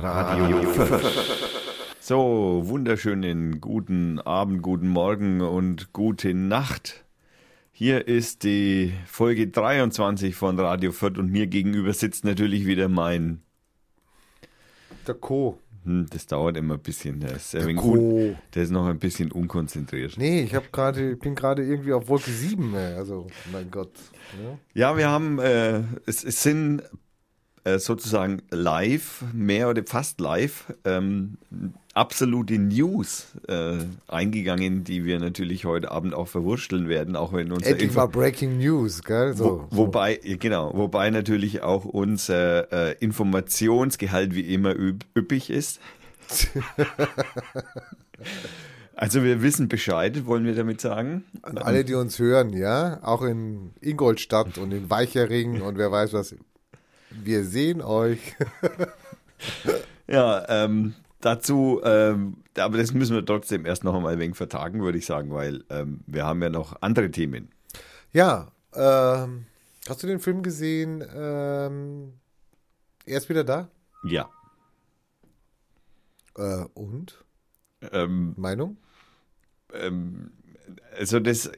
Radio 5. So, wunderschönen guten Abend, guten Morgen und gute Nacht. Hier ist die Folge 23 von Radio 4 und mir gegenüber sitzt natürlich wieder mein. Der Co. Hm, das dauert immer ein bisschen. Der ist, Der Co. der ist noch ein bisschen unkonzentriert. Nee, ich hab gerade, bin gerade irgendwie auf Wolke 7. ey. Also, mein Gott. Ja. Ja, wir haben, äh, es, es sind äh, sozusagen live, mehr oder fast live, ähm, absolute News äh, eingegangen, die wir natürlich heute Abend auch verwurschteln werden, auch wenn unser Endlich Info mal Breaking News, gell? So, Wo, wobei, genau, wobei natürlich auch unser äh, Informationsgehalt wie immer üppig ist. also wir wissen Bescheid, wollen wir damit sagen. An alle, die uns hören, ja, auch in Ingolstadt und in Weichering und wer weiß was. Wir sehen euch. Ja, ähm, dazu, ähm, aber das müssen wir trotzdem erst noch einmal ein wenig vertagen, würde ich sagen, weil ähm, wir haben ja noch andere Themen. Ja, ähm, hast du den Film gesehen? Ähm, er ist wieder da? Ja. Äh, und? Ähm, Meinung? ähm, also das,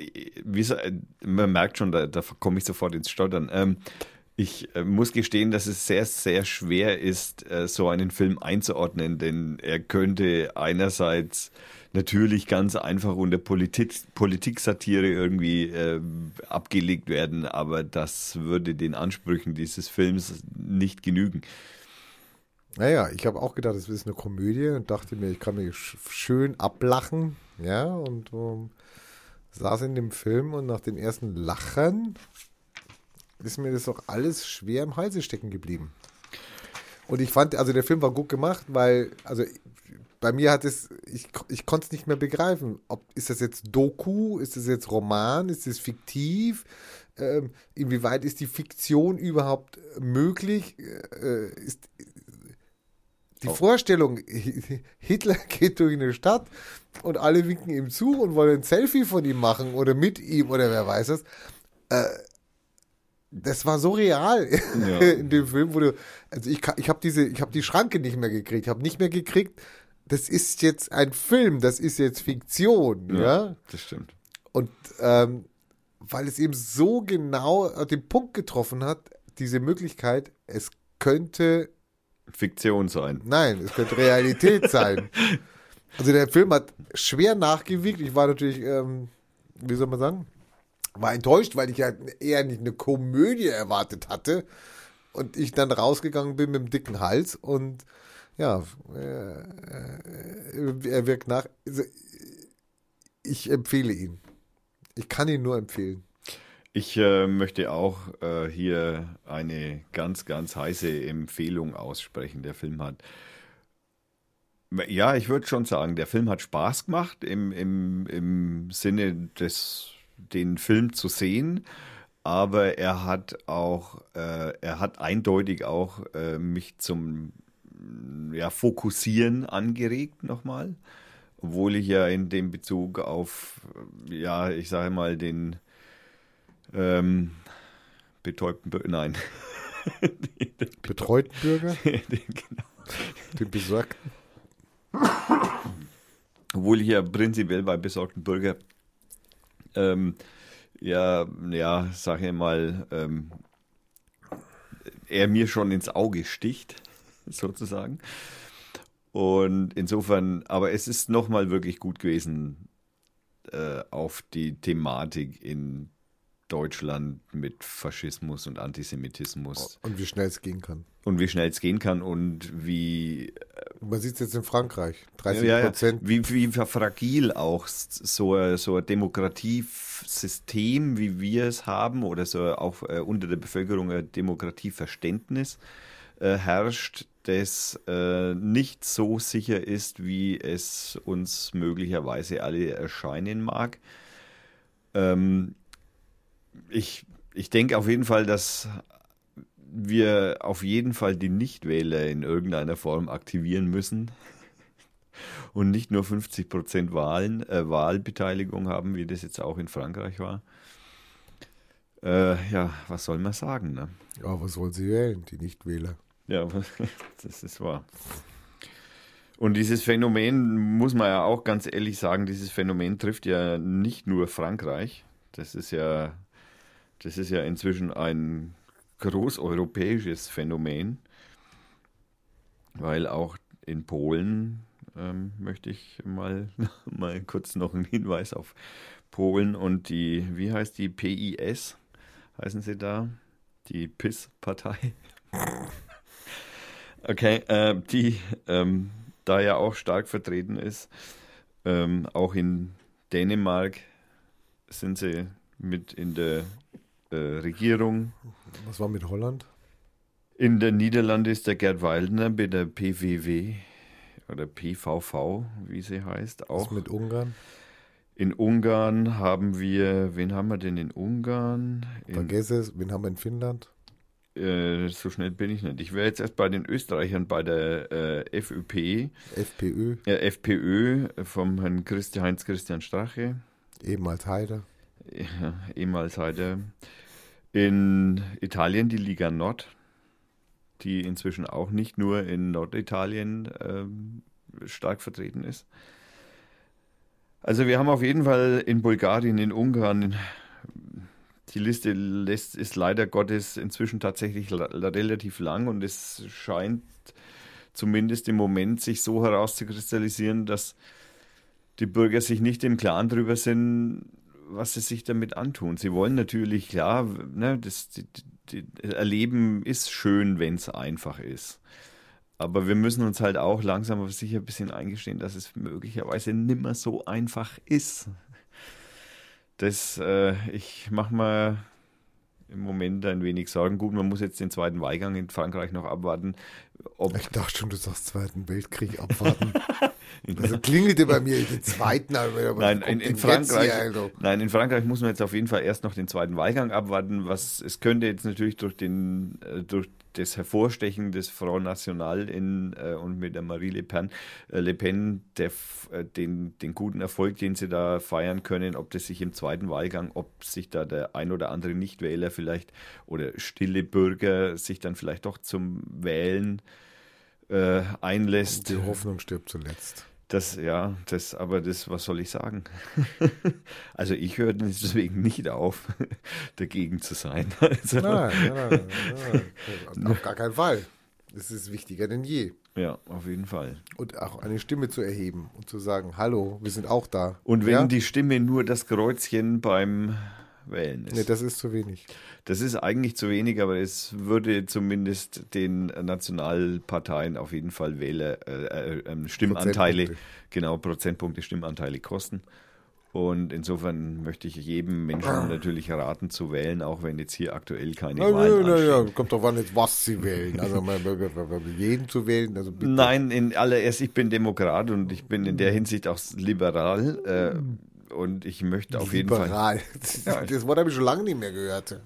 wie so, man merkt schon, da, da komme ich sofort ins Stottern. Ich äh, muss gestehen, dass es sehr, sehr schwer ist, äh, so einen Film einzuordnen, denn er könnte einerseits natürlich ganz einfach unter Politik, Politiksatire irgendwie äh, abgelegt werden, aber das würde den Ansprüchen dieses Films nicht genügen. Naja, ich habe auch gedacht, es ist eine Komödie und dachte mir, ich kann mich sch schön ablachen, ja, und ähm, saß in dem Film und nach dem ersten Lachen ist mir das doch alles schwer im Halse stecken geblieben. Und ich fand, also der Film war gut gemacht, weil, also bei mir hat es, ich, ich konnte es nicht mehr begreifen. Ob, ist das jetzt Doku? Ist das jetzt Roman? Ist das fiktiv? Ähm, inwieweit ist die Fiktion überhaupt möglich? Äh, ist, die Oh. Vorstellung, Hitler geht durch eine Stadt und alle winken ihm zu und wollen ein Selfie von ihm machen oder mit ihm oder wer weiß es. Äh, das war so real Ja. in dem Film, wo du, also ich, ich habe diese, ich habe die Schranke nicht mehr gekriegt, ich habe nicht mehr gekriegt, das ist jetzt ein Film, das ist jetzt Fiktion, ja. das stimmt. Und ähm, weil es eben so genau den Punkt getroffen hat, diese Möglichkeit, es könnte Fiktion sein. Nein, es könnte Realität sein. Also der Film hat schwer nachgewiegt. Ich war natürlich, ähm, wie soll man sagen, war enttäuscht, weil ich ja eher nicht eine Komödie erwartet hatte. Und ich dann rausgegangen bin mit dem dicken Hals und ja, äh, äh, er wirkt nach. Also, ich empfehle ihn. Ich kann ihn nur empfehlen. Ich äh, möchte auch äh, hier eine ganz, ganz heiße Empfehlung aussprechen. Der Film hat, ja, ich würde schon sagen, der Film hat Spaß gemacht im, im, im Sinne des, den Film zu sehen. Aber er hat auch, äh, er hat eindeutig auch äh, mich zum ja, Fokussieren angeregt nochmal. Obwohl ich ja in dem Bezug auf, ja, ich sage mal, den ähm, betäubten Bürger, nein. Betreuten Bürger, Den, genau. den Besorgten. Obwohl ich ja prinzipiell bei besorgten Bürger, ähm, ja, ja, sag ich mal, ähm, er mir schon ins Auge sticht, sozusagen. Und insofern, aber es ist nochmal wirklich gut gewesen, äh, auf die Thematik in Deutschland mit Faschismus und Antisemitismus Und wie schnell es gehen kann. und wie schnell es gehen kann und wie Man sieht es jetzt in Frankreich. 30 ja, ja, Prozent. wie, wie fragil auch so, ein- so ein Demokratiesystem, wie wir es haben, oder so auch äh, unter der Bevölkerung ein Demokratieverständnis äh, herrscht, das äh, nicht so sicher ist, wie es uns möglicherweise alle erscheinen mag. Ähm, ich, ich denke auf jeden Fall, dass wir auf jeden Fall die Nichtwähler in irgendeiner Form aktivieren müssen und nicht nur 50 Prozent Wahlen, äh, Wahlbeteiligung haben, wie das jetzt auch in Frankreich war. Äh, ja, was soll man sagen? Ne? Ja, was wollen sie wählen, die Nichtwähler? Ja, das ist wahr. Und dieses Phänomen, muss man ja auch ganz ehrlich sagen, dieses Phänomen trifft ja nicht nur Frankreich. Das ist ja, das ist ja inzwischen ein großeuropäisches Phänomen, weil auch in Polen ähm, möchte ich mal, mal kurz noch einen Hinweis auf Polen und die, wie heißt die PIS, heißen sie da? Die PIS-Partei. okay, äh, die ähm, da ja auch stark vertreten ist. Ähm, auch in Dänemark sind sie mit in der äh, Regierung. Was war mit Holland? In den Niederlanden ist der Gerd Waldner bei der PWW oder PVV, wie sie heißt, auch. Was mit Ungarn? In Ungarn haben wir, wen haben wir denn in Ungarn? In, Vergesse es, wen haben wir in Finnland? Äh, so schnell bin ich nicht. Ich wäre jetzt erst bei den Österreichern bei der äh, FÖP. FPÖ. Äh, FPÖ vom Herrn Christi, Heinz Christian Strache. Ehemals Heide. Ja, ehemals Heide. In Italien die Liga Nord, die inzwischen auch nicht nur in Norditalien ähm, stark vertreten ist. Also wir haben auf jeden Fall in Bulgarien, in Ungarn, die Liste lässt, ist leider Gottes inzwischen tatsächlich relativ lang und es scheint zumindest im Moment sich so herauszukristallisieren, dass die Bürger sich nicht im Klaren darüber sind, was sie sich damit antun. Sie wollen natürlich, klar, ne, das, die, die, Erleben ist schön, wenn es einfach ist. Aber wir müssen uns halt auch langsam aber sicher ein bisschen eingestehen, dass es möglicherweise nimmer so einfach ist. Das, äh, ich mache mal im Moment ein wenig Sorgen. Gut, man muss jetzt den zweiten Wahlgang in Frankreich noch abwarten. Ob ich dachte schon, du sagst Zweiten Weltkrieg abwarten. also klingelte bei mir den zweiten. Nein, in, in Frankreich, also? nein, in Frankreich muss man jetzt auf jeden Fall erst noch den zweiten Wahlgang abwarten. Was es könnte jetzt natürlich durch den äh, durch das Hervorstechen des Front National in, äh, und mit der Marie Le Pen, äh, Le Pen der, äh, den, den guten Erfolg, den sie da feiern können, ob das sich im zweiten Wahlgang, ob sich da der ein oder andere Nichtwähler vielleicht oder stille Bürger sich dann vielleicht doch zum Wählen äh, einlässt. Die Hoffnung stirbt zuletzt. Das, ja, das, aber das, was soll ich sagen? also ich höre deswegen nicht auf, dagegen zu sein. Also, nein, nein, nein, auf gar keinen Fall. Es ist wichtiger denn je. Ja, auf jeden Fall. Und auch eine Stimme zu erheben und zu sagen, hallo, wir sind auch da. Und wenn ja? die Stimme nur das Kreuzchen beim Wählen ist. Nee, das ist zu wenig. Das ist eigentlich zu wenig, aber es würde zumindest den Nationalparteien auf jeden Fall Wähler, äh, äh, Stimmanteile, Prozentpunkte. genau, Prozentpunkte Stimmanteile kosten. Und insofern möchte ich jedem Menschen ah. natürlich raten zu wählen, auch wenn jetzt hier aktuell keine na, Wahlen na, ja, Kommt doch an jetzt, was sie wählen. Also jeden zu wählen. Also Nein, in allererst, ich bin Demokrat und ich bin in der Hinsicht auch liberal. Äh, und ich möchte auf liberal. jeden Fall. Das Wort habe ich schon lange nicht mehr gehört.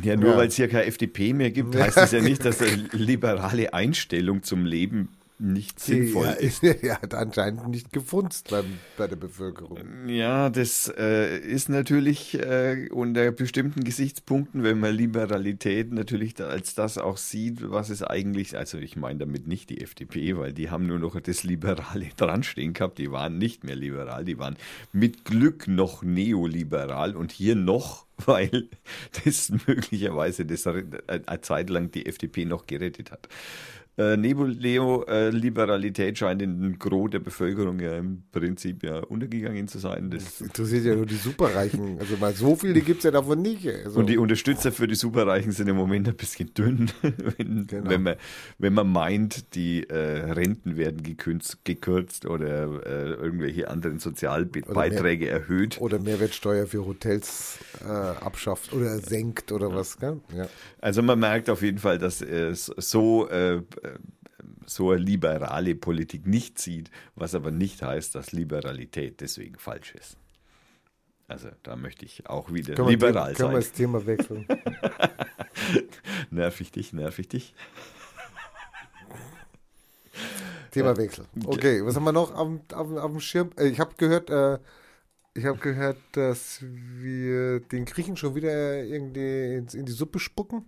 Ja, nur ja. weil es hier keine FDP mehr gibt, heißt es ja nicht, dass eine liberale Einstellung zum Leben nicht sinnvoll ja, ist. Er hat anscheinend nicht gefunzt beim, bei der Bevölkerung. Ja, das äh, ist natürlich äh, unter bestimmten Gesichtspunkten, wenn man Liberalität natürlich da als das auch sieht, was es eigentlich, also ich meine damit nicht die FDP, weil die haben nur noch das Liberale dranstehen gehabt, die waren nicht mehr liberal, die waren mit Glück noch neoliberal und hier noch weil das möglicherweise das eine Zeit lang die FDP noch gerettet hat. Äh, Neoliberalität äh, scheint in den Gros der Bevölkerung ja im Prinzip ja untergegangen zu sein. Das, das interessiert ja nur die Superreichen. Also mal so viele gibt es ja davon nicht. Also. Und die Unterstützer für die Superreichen sind im Moment ein bisschen dünn, wenn, genau. wenn, man, wenn man meint, die äh, Renten werden gekürzt, gekürzt oder äh, irgendwelche anderen Sozialbeiträge mehr, erhöht. Oder Mehrwertsteuer für Hotels äh, abschafft oder senkt oder was. Gell? Ja. Also man merkt auf jeden Fall, dass es so äh, so eine liberale Politik nicht sieht, was aber nicht heißt, dass Liberalität deswegen falsch ist. Also da möchte ich auch wieder können liberal wir, sein. Können wir das Thema wechseln? nerv ich dich, nerv ich dich. Themawechsel. Okay, was haben wir noch auf, auf, auf dem Schirm? Äh, ich habe gehört, äh, ich habe gehört, dass wir den Griechen schon wieder irgendwie in die Suppe spucken.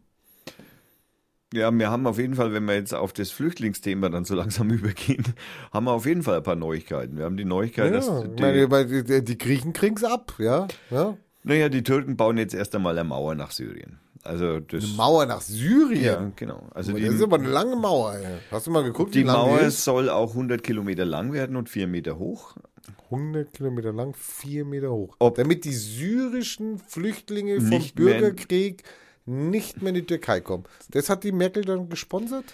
Ja, wir haben auf jeden Fall, wenn wir jetzt auf das Flüchtlingsthema dann so langsam übergehen, haben wir auf jeden Fall ein paar Neuigkeiten. Wir haben die Neuigkeit, Ja, dass die, meine, die, die Griechen kriegen es ab, ja. ja. naja, die Türken bauen jetzt erst einmal eine Mauer nach Syrien. Also das, Eine Mauer nach Syrien. ja, genau. Also das die, ist aber eine lange Mauer. Ey. Hast du mal geguckt, die wie lang Mauer die ist? soll auch 100 Kilometer lang werden und 4 Meter hoch. 100 Kilometer lang, 4 Meter hoch. Ob- Damit die syrischen Flüchtlinge vom Nicht mehr Bürgerkrieg nicht mehr in die Türkei kommen. Das hat die Merkel dann gesponsert?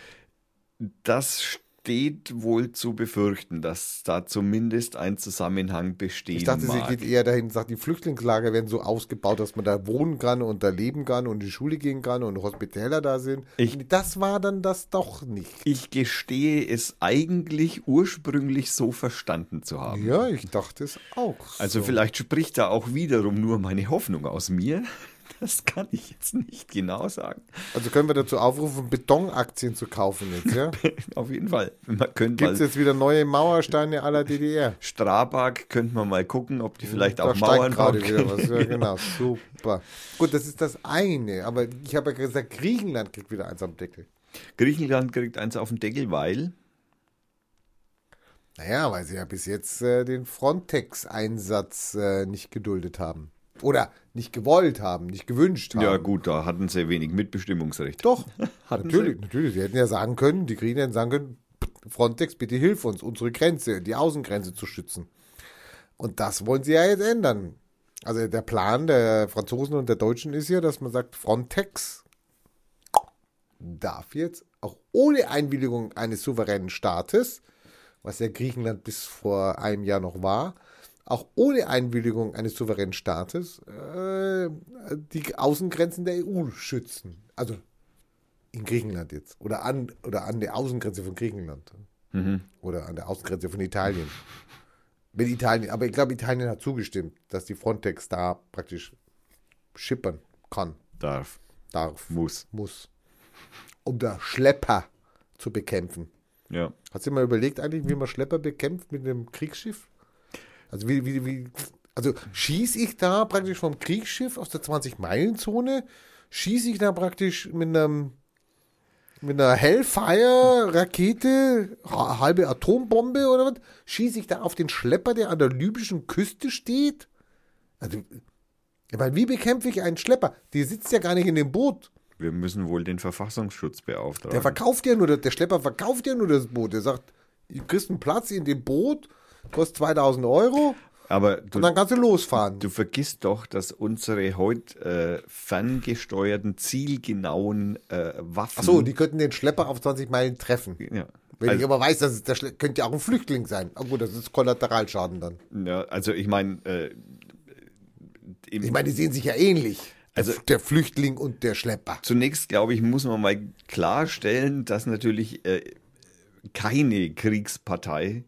Das steht wohl zu befürchten, dass da zumindest ein Zusammenhang bestehen Ich dachte, sie mag. geht eher dahin und sagt, die Flüchtlingslager werden so ausgebaut, dass man da wohnen kann und da leben kann und in die Schule gehen kann und Hospitäler da sind. Ich- das war dann das doch nicht. Ich gestehe es eigentlich ursprünglich so verstanden zu haben. Ja, ich dachte es auch. Also so. vielleicht spricht da auch wiederum nur meine Hoffnung aus mir. Das kann ich jetzt nicht genau sagen. Also können wir dazu aufrufen, Betonaktien zu kaufen jetzt, ja? Auf jeden Fall. Gibt es jetzt wieder neue Mauersteine aller DDR? Strabag, könnte man mal gucken, ob die vielleicht da auch Mauern gerade bauen wieder was. Ja, genau, super. Gut, das ist das eine. Aber ich habe ja gesagt, Griechenland kriegt wieder eins am Deckel. Griechenland kriegt eins auf den Deckel, weil Naja, weil sie ja bis jetzt äh, den Frontex-Einsatz äh, nicht geduldet haben. Oder nicht gewollt haben, nicht gewünscht haben. ja gut, da hatten sie wenig Mitbestimmungsrecht. Doch, Hatten natürlich, natürlich. Sie hätten ja sagen können, die Griechen hätten sagen können, Frontex, bitte hilf uns, unsere Grenze, die Außengrenze zu schützen. Und das wollen sie ja jetzt ändern. Also der Plan der Franzosen und der Deutschen ist ja, dass man sagt, Frontex darf jetzt auch ohne Einwilligung eines souveränen Staates, was ja Griechenland bis vor einem Jahr noch war, auch ohne Einwilligung eines souveränen Staates äh, die Außengrenzen der EU schützen. Also in Griechenland jetzt. Oder an, oder an der Außengrenze von Griechenland. Mhm. Oder an der Außengrenze von Italien. Wenn Italien, aber ich glaube, Italien hat zugestimmt, dass die Frontex da praktisch schippern kann, Darf, darf, muss. muss. Um da Schlepper zu bekämpfen. Ja. Hast du mal überlegt eigentlich, wie man Schlepper bekämpft mit einem Kriegsschiff? Also wie, wie, wie, also schieße ich da praktisch vom Kriegsschiff aus der 20-Meilen-Zone, schieße ich da praktisch mit einem mit einer Hellfire-Rakete, ha- halbe Atombombe oder was, schieße ich da auf den Schlepper, der an der libyschen Küste steht? Also, ich meine, wie bekämpfe ich einen Schlepper? Die sitzt ja gar nicht in dem Boot. Wir müssen wohl den Verfassungsschutz beauftragen. Der verkauft ja nur, der, der Schlepper verkauft ja nur das Boot. Der sagt, du kriegst einen Platz in dem Boot, kostet 2000 Euro Aber du, und dann kannst du losfahren. du vergisst doch, dass unsere heute äh, ferngesteuerten, zielgenauen äh, Waffen. Achso, die könnten den Schlepper auf 20 Meilen treffen. ja. Wenn ich Also, aber weiß, dass es der Schle könnte ja auch ein Flüchtling sein. Oh gut, das ist Kollateralschaden dann. ja, also ich meine, äh, Ich meine, die sehen sich ja ähnlich. Also- der, der Flüchtling und der Schlepper. Zunächst, glaube ich, muss man mal klarstellen, dass natürlich äh, keine Kriegspartei,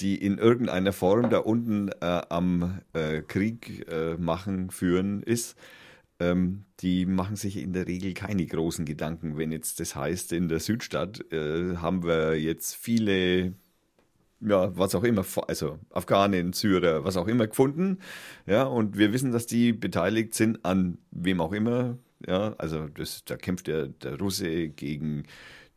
die in irgendeiner Form da unten äh, am äh, Krieg äh, machen, führen ist, ähm, die machen sich in der Regel keine großen Gedanken. Wenn jetzt das heißt, in der Südstadt äh, haben wir jetzt viele ja, was auch immer, also Afghanen, Syrer, was auch immer gefunden. Ja, und wir wissen, dass die beteiligt sind an wem auch immer. Ja, also das, da kämpft der, der Russe gegen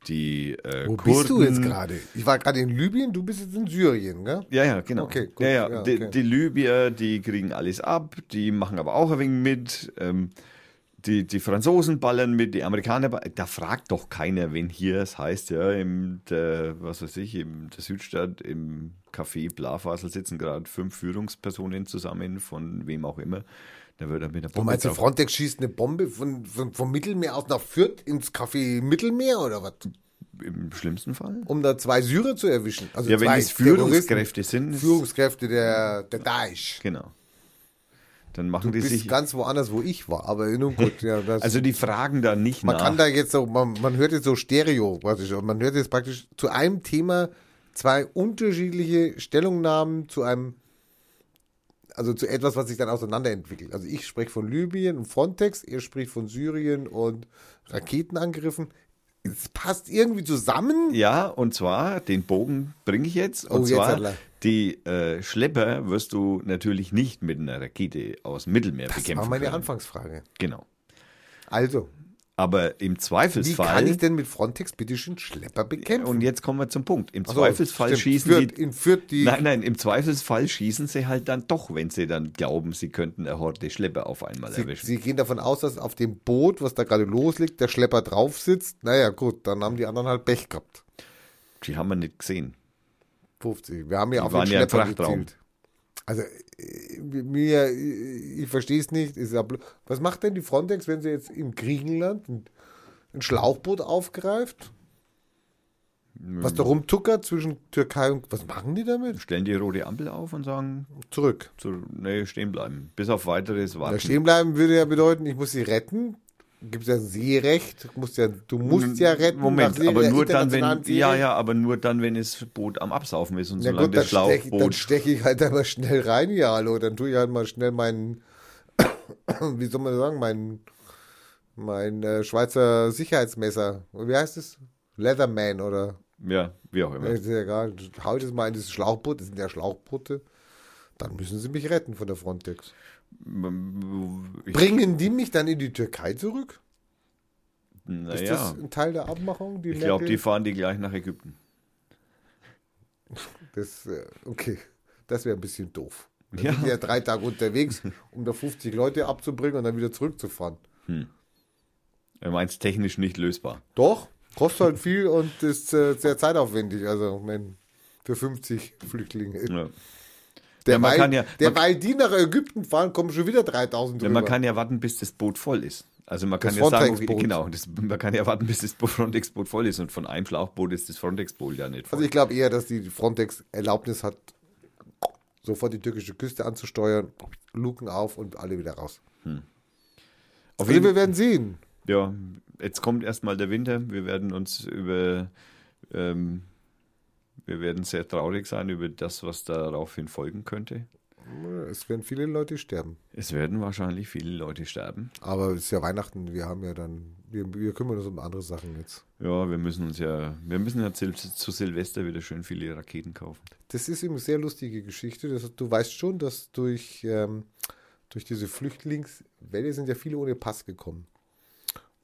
die äh, Wo Kurden. bist du jetzt gerade? Ich war gerade in Libyen, du bist jetzt in Syrien, gell? Ja, ja, genau. Okay, gut. Ja, ja. Ja, Die, okay. die Libyer, die kriegen alles ab, die machen aber auch ein wenig mit. Ähm, die, die Franzosen ballern mit, die Amerikaner, ba- da fragt doch keiner, wenn hier es heißt, ja, im, der, was weiß ich, in der Südstadt, im Café Blafasel sitzen gerade fünf Führungspersonen zusammen, von wem auch immer. Da wird er mit der Du Bombe meinst, der drauf- Frontex schießt eine Bombe von, von, vom Mittelmeer aus nach Fürth ins Café Mittelmeer oder was? im schlimmsten Fall. Um da zwei Syrer zu erwischen. Also Ja, wenn es Führungskräfte sind, Führungskräfte der, der Daesh. Genau. Dann machen Du die sich. ganz woanders, wo ich war, aber nun gut. Ja, Also die fragen da nicht man nach. kann da jetzt so, man, man hört jetzt so Stereo praktisch. und Man hört jetzt praktisch zu einem Thema zwei unterschiedliche Stellungnahmen zu einem, also zu etwas, was sich dann auseinanderentwickelt. Also ich spreche von Libyen und Frontex, ihr spricht von Syrien und Raketenangriffen. Es passt irgendwie zusammen. Ja, und zwar, den Bogen bringe ich jetzt. Und Oh, jetzt zwar, die äh, Schlepper wirst du natürlich nicht mit einer Rakete aus dem Mittelmeer Das bekämpfen war meine können. Anfangsfrage. Genau. Also, Aber im Wie Zweifelsfall. kann ich denn mit Frontex bitte schön Schlepper bekämpfen? und jetzt kommen wir zum Punkt. Im Ach so, Zweifelsfall stimmt. schießen Fürth, sie. Fürth die. Nein, nein, im Zweifelsfall schießen sie halt dann doch, wenn sie dann glauben, sie könnten eine Horde Schlepper auf einmal Sie, erwischen. Sie gehen davon aus, dass auf dem Boot, was da gerade losliegt, der Schlepper drauf sitzt. Naja, gut, dann haben die anderen halt Pech gehabt. Die haben wir nicht gesehen. 50. Wir haben ja Die auf den ja Schlepper Frachtraum. gezielt. Also, äh, mir, äh, ich verstehe es nicht. Ja Was macht denn die Frontex, wenn sie jetzt in Griechenland ein, Schlauchboot aufgreift? Was da rumtuckert zwischen Türkei und. Was machen die damit? Stellen die rote Ampel auf und sagen, Zurück. so, nee, stehen bleiben. Bis auf weiteres warten. stehen bleiben würde ja bedeuten, ich muss sie retten. Gibt es ja Seerecht. Du musst ja, du musst ja retten. Moment, See- aber nur dann, wenn, internationalen ja, Seerecht. ja, aber nur dann, wenn das Boot am Absaufen ist und Ja solange gut, das steche dann Schlauchboot. stech ich halt einmal schnell rein, ja, hallo. Dann tue ich halt mal schnell meinen, wie soll man sagen, mein, mein äh, Schweizer Sicherheitsmesser. Wie heißt es? Leatherman oder? Ja, wie auch immer. Ist ja egal. Hau ich das mal in dieses Schlauchboot, das sind ja Schlauchboote. Dann müssen sie mich retten von der Frontex. Ich, Bringen die mich dann in die Türkei zurück? Ist das naja, ein Teil der Abmachung? Die ich glaube, die fahren die gleich nach Ägypten. Das, äh, okay, das wäre ein bisschen doof. Dann Ja. sind ja drei Tage unterwegs, um da 50 Leute abzubringen und dann wieder zurückzufahren. Er meint technisch nicht lösbar. Doch, kostet halt viel und ist äh, sehr zeitaufwendig. Also, wenn für 50 Flüchtlinge. Ja. Derweil, Ja, ja- derweil die nach Ägypten fahren, kommen schon wieder 3000 Ja, drüber. man kann ja warten, bis das Boot voll ist. Also man kann Das ja sagen, okay, genau, das, man kann ja warten, bis das Frontex-Boot voll ist und von einem Schlauchboot ist das Frontex-Boot ja nicht voll. also ich glaube eher, dass die Frontex Erlaubnis hat, sofort die türkische Küste anzusteuern, Luken auf und alle wieder raus. Auf Also jeden, wir werden sehen. ja, jetzt kommt erstmal der Winter. Wir werden uns über, ähm, wir werden sehr traurig sein über das, was daraufhin folgen könnte. Es werden viele Leute sterben. Es werden wahrscheinlich viele Leute sterben. Aber es ist ja Weihnachten, wir haben ja dann, wir, wir kümmern uns um andere Sachen jetzt. Ja, wir müssen uns ja, wir müssen ja zu, zu Silvester wieder schön viele Raketen kaufen. Das ist eben eine sehr lustige Geschichte. Das, du weißt schon, dass durch, ähm, durch diese Flüchtlingswelle sind ja viele ohne Pass gekommen.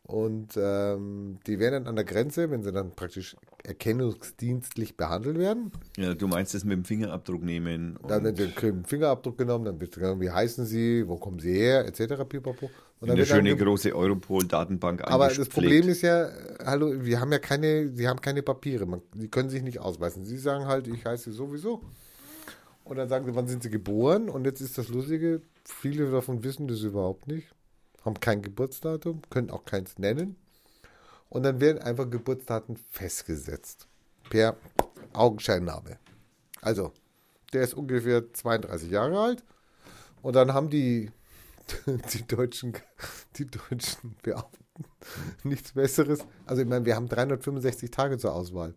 Und ähm, die werden dann an der Grenze, wenn sie dann praktisch erkennungsdienstlich behandelt werden, Ja, du meinst es mit dem Fingerabdruck nehmen. dann wird der Fingerabdruck genommen, dann wird gesagt, wie heißen sie, wo kommen sie her, etc. Pipapo. Und in eine wird dann schöne ge- große Europol-Datenbank Aber das. Problem ist ja, hallo, wir haben ja keine, sie haben keine Papiere, man, die können sich nicht ausweisen. Sie sagen halt, ich heiße sowieso. Und dann sagen sie, wann sind sie geboren? Und jetzt ist das Lustige, viele davon wissen das überhaupt nicht, haben kein Geburtsdatum, können auch keins nennen. Und dann werden einfach Geburtsdaten festgesetzt. Per Augenscheinnahme. Also, der ist ungefähr 32 Jahre alt. Und dann haben die, die, deutschen, die deutschen Beamten nichts Besseres. Also, ich meine, wir haben 365 Tage zur Auswahl.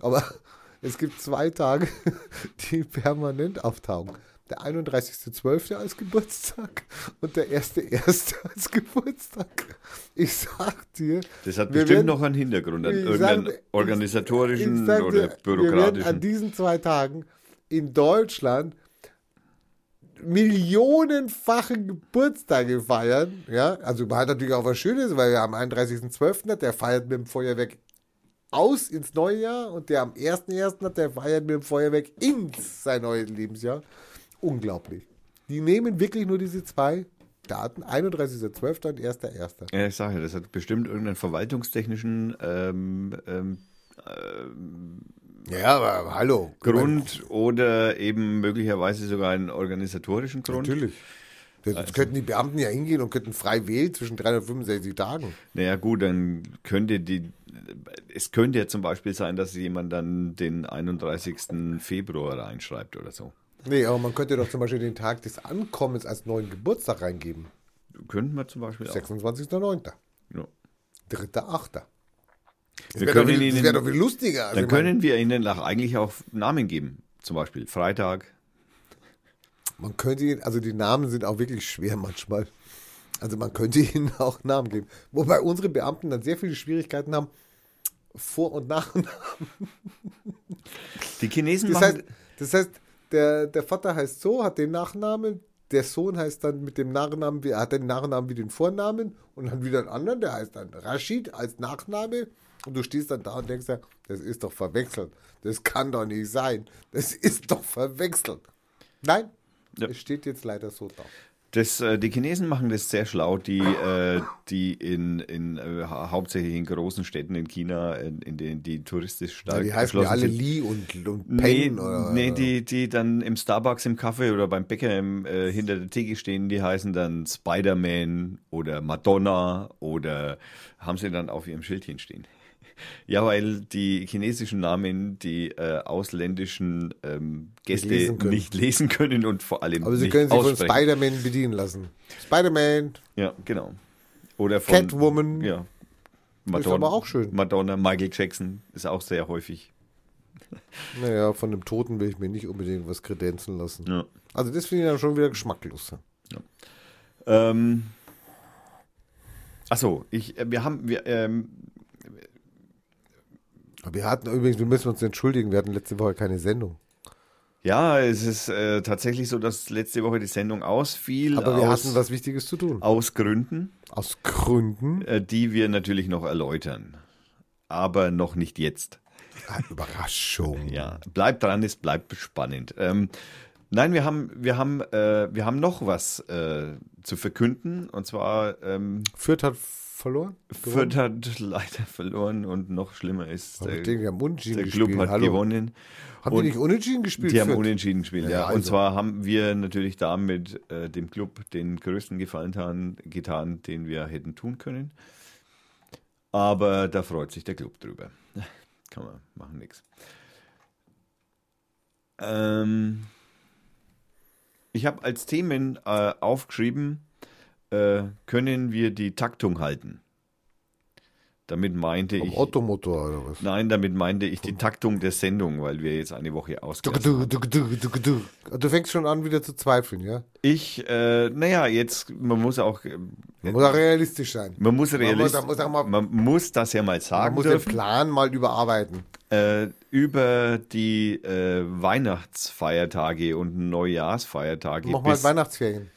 Aber es gibt zwei Tage, die permanent auftauchen. Der 31.12. als Geburtstag und der 1.1. als Geburtstag. Ich sag dir. Das hat bestimmt werden- noch einen Hintergrund, einen ich irgendeinen sag- ich- organisatorischen ich sag dir, oder Wir werden an bürokratischen. diesen zwei Tagen in Deutschland millionenfache Geburtstage feiern. Ja, also man hat natürlich auch was Schönes, weil wir am 31.12. hat, der feiert mit dem Feuerwerk aus ins neue Jahr und der am 1.1. hat, der feiert mit dem Feuerwerk ins sein neues Lebensjahr. Unglaublich. Die nehmen wirklich nur diese zwei Daten, 31.12. und 1.1. Ja, ich sage ja, das hat bestimmt irgendeinen verwaltungstechnischen ähm, ähm, Ja, aber hallo. Grund oder eben möglicherweise sogar einen organisatorischen Grund. Natürlich. Das Also könnten die Beamten ja hingehen und könnten frei wählen zwischen 365 Tagen. Naja gut, dann könnte die, es könnte ja zum Beispiel sein, dass jemand dann den 31. Februar reinschreibt oder so. Nee, aber man könnte doch zum Beispiel den Tag des Ankommens als neuen Geburtstag reingeben. Könnten wir zum Beispiel auch. 26.09. Ja. 3.8. Das wäre doch, können viel- das wär doch viel lustiger. Also Dann können wir ihnen auch eigentlich auch Namen geben. Zum Beispiel Freitag. man könnte ihnen, also die Namen sind auch wirklich schwer manchmal. Also man könnte ihnen auch Namen geben. Wobei unsere Beamten dann sehr viele Schwierigkeiten haben, Vor- und Nachnamen. Die Chinesen Das machen, heißt, das heißt der, der Vater heißt so, hat den Nachnamen, der Sohn heißt dann mit dem Nachnamen, wie- er hat den Nachnamen wie den Vornamen und dann wieder einen anderen, der heißt dann Rashid als Nachname. Und du stehst dann da und denkst ja, das ist doch verwechselt. Das kann doch nicht sein. Das ist doch verwechselt. Nein, Ja. es steht jetzt leider so da. Das, äh, die Chinesen machen das sehr schlau, die, äh, die in, in äh, hau- hauptsächlich in großen Städten in China, in, in denen die touristisch Ja, stark die heißen ja alle. Lee und, und Nee, Peng. oder, nee die, die dann im Starbucks im Kaffee oder beim Bäcker im, äh, hinter der Theke stehen, die heißen dann Spider-Man oder Madonna oder haben sie dann auf ihrem Schildchen stehen. Ja, weil die chinesischen Namen die äh, ausländischen ähm, Gäste lesen können. nicht lesen können und vor allem Aber sie nicht können sich von. Spider-Man bedienen lassen. Spider-Man, Ja, genau. Oder von Catwoman. Ja. aber auch schön. Madonna, Michael Jackson ist auch sehr häufig. Naja, von dem Toten will ich mir nicht unbedingt was kredenzen lassen. Ja. Also das finde ich dann schon wieder geschmacklos. Ähm, achso, ich, äh, wir haben, wir, ähm, wir hatten übrigens, wir müssen uns entschuldigen, wir hatten letzte Woche keine Sendung. ja, es ist äh, tatsächlich so, dass letzte Woche die Sendung ausfiel. Aber wir aus, hatten was Wichtiges zu tun. aus Gründen, Aus Gründen. äh, die wir natürlich noch erläutern. Aber noch nicht jetzt. Ah, Überraschung. Ja, bleibt dran, es bleibt spannend. Ähm, nein, wir haben, wir haben, äh, wir haben noch was äh, zu verkünden. Und zwar ähm, Fürth hat verloren? Fürth hat leider verloren und noch schlimmer ist, Aber ich denke, die haben unentschieden der gespielt. Club hat Hallo. gewonnen. Haben Und die nicht unentschieden gespielt? Die haben Fürth? unentschieden gespielt, ja. Ja, Und also. zwar haben wir natürlich damit äh, dem Club den größten Gefallen getan, getan, den wir hätten tun können. Aber da freut sich der Club drüber. Kann man machen nichts. Ähm, ich habe als Themen äh, aufgeschrieben, äh, können wir die Taktung halten? Damit meinte ich. Ottomotor oder was? Nein, damit meinte ich die Taktung der Sendung, weil wir jetzt eine Woche Du, ausgelassen du, fängst schon an, wieder zu zweifeln, ja? Ich, äh, naja, jetzt, man muss auch, äh, Man muss auch realistisch sein. man muss realistisch, man muss auch mal- man muss das ja mal Man sagen muss den dürfen, Plan mal überarbeiten. äh, über die äh, Weihnachtsfeiertage und Neujahrsfeiertage Mach mal bis, Weihnachtsferien,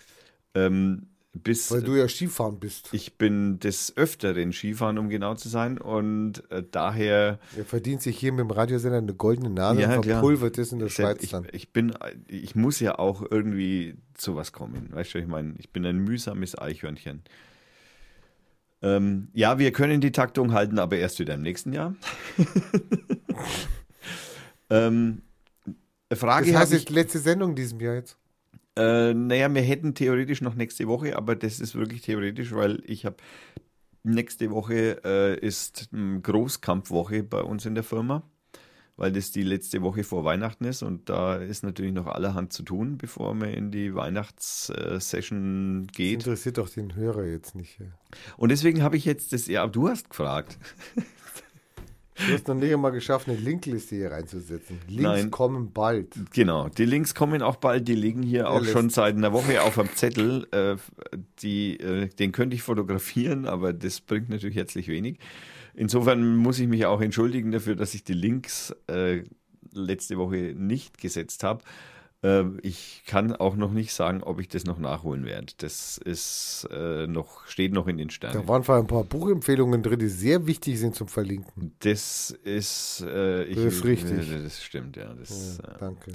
ähm, bis weil du ja Skifahren bist. ich bin des Öfteren Skifahren, um genau zu sein, und äh, daher Er verdient sich hier mit dem Radiosender eine goldene Nase Ja, und verpulvert das in der Schweiz ich, dann. ich bin, ich muss ja auch irgendwie zu was kommen. Weißt du, ich meine, ich bin ein mühsames Eichhörnchen. Ähm, ja, wir können die Taktung halten, aber erst wieder im nächsten Jahr. ähm, Frage Das heißt, ich, letzte Sendung in diesem Jahr jetzt. Äh, naja, wir hätten theoretisch noch nächste Woche, aber das ist wirklich theoretisch, weil ich habe nächste Woche äh, ist ähm, Großkampfwoche bei uns in der Firma, weil das die letzte Woche vor Weihnachten ist und da ist natürlich noch allerhand zu tun, bevor man in die Weihnachtssession Das geht. interessiert doch den Hörer jetzt nicht. ja. Und deswegen habe ich jetzt das, ja, du hast gefragt. Du hast noch nicht einmal geschafft, eine Linkliste hier reinzusetzen. Links Nein. kommen bald. Genau, die Links kommen auch bald, die liegen hier auch schon seit einer Woche auf dem Zettel. Äh, die, äh, den könnte ich fotografieren, aber das bringt natürlich herzlich wenig. Insofern muss ich mich auch entschuldigen dafür, dass ich die Links äh, letzte Woche nicht gesetzt habe. Äh, ich kann auch noch nicht sagen, ob ich das noch nachholen werde. Das ist äh, noch, steht noch in den Sternen. Da waren vor allem ein paar Buchempfehlungen drin, die sehr wichtig sind zum Verlinken. Das ist, äh, ich, Das ist richtig. äh, Das stimmt, ja. Das, Ja, äh, danke.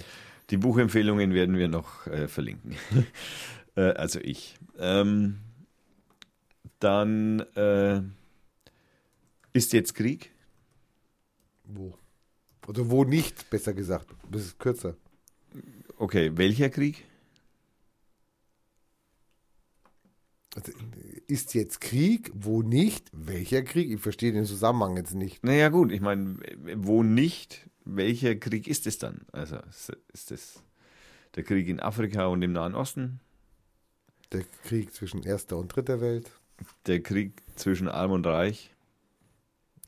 Die Buchempfehlungen werden wir noch äh, verlinken. äh, also ich. Ähm, dann äh, ist jetzt Krieg. Wo? Oder wo nicht, besser gesagt. Das ist kürzer. Okay, welcher Krieg? Also, ist jetzt Krieg? Wo nicht? Welcher Krieg? Ich verstehe den Zusammenhang jetzt nicht. Naja gut, ich meine, wo nicht, welcher Krieg ist es dann? Also ist- ist das der Krieg in Afrika und im Nahen Osten? Der Krieg zwischen erster und dritter Welt. Der Krieg zwischen Arm und Reich?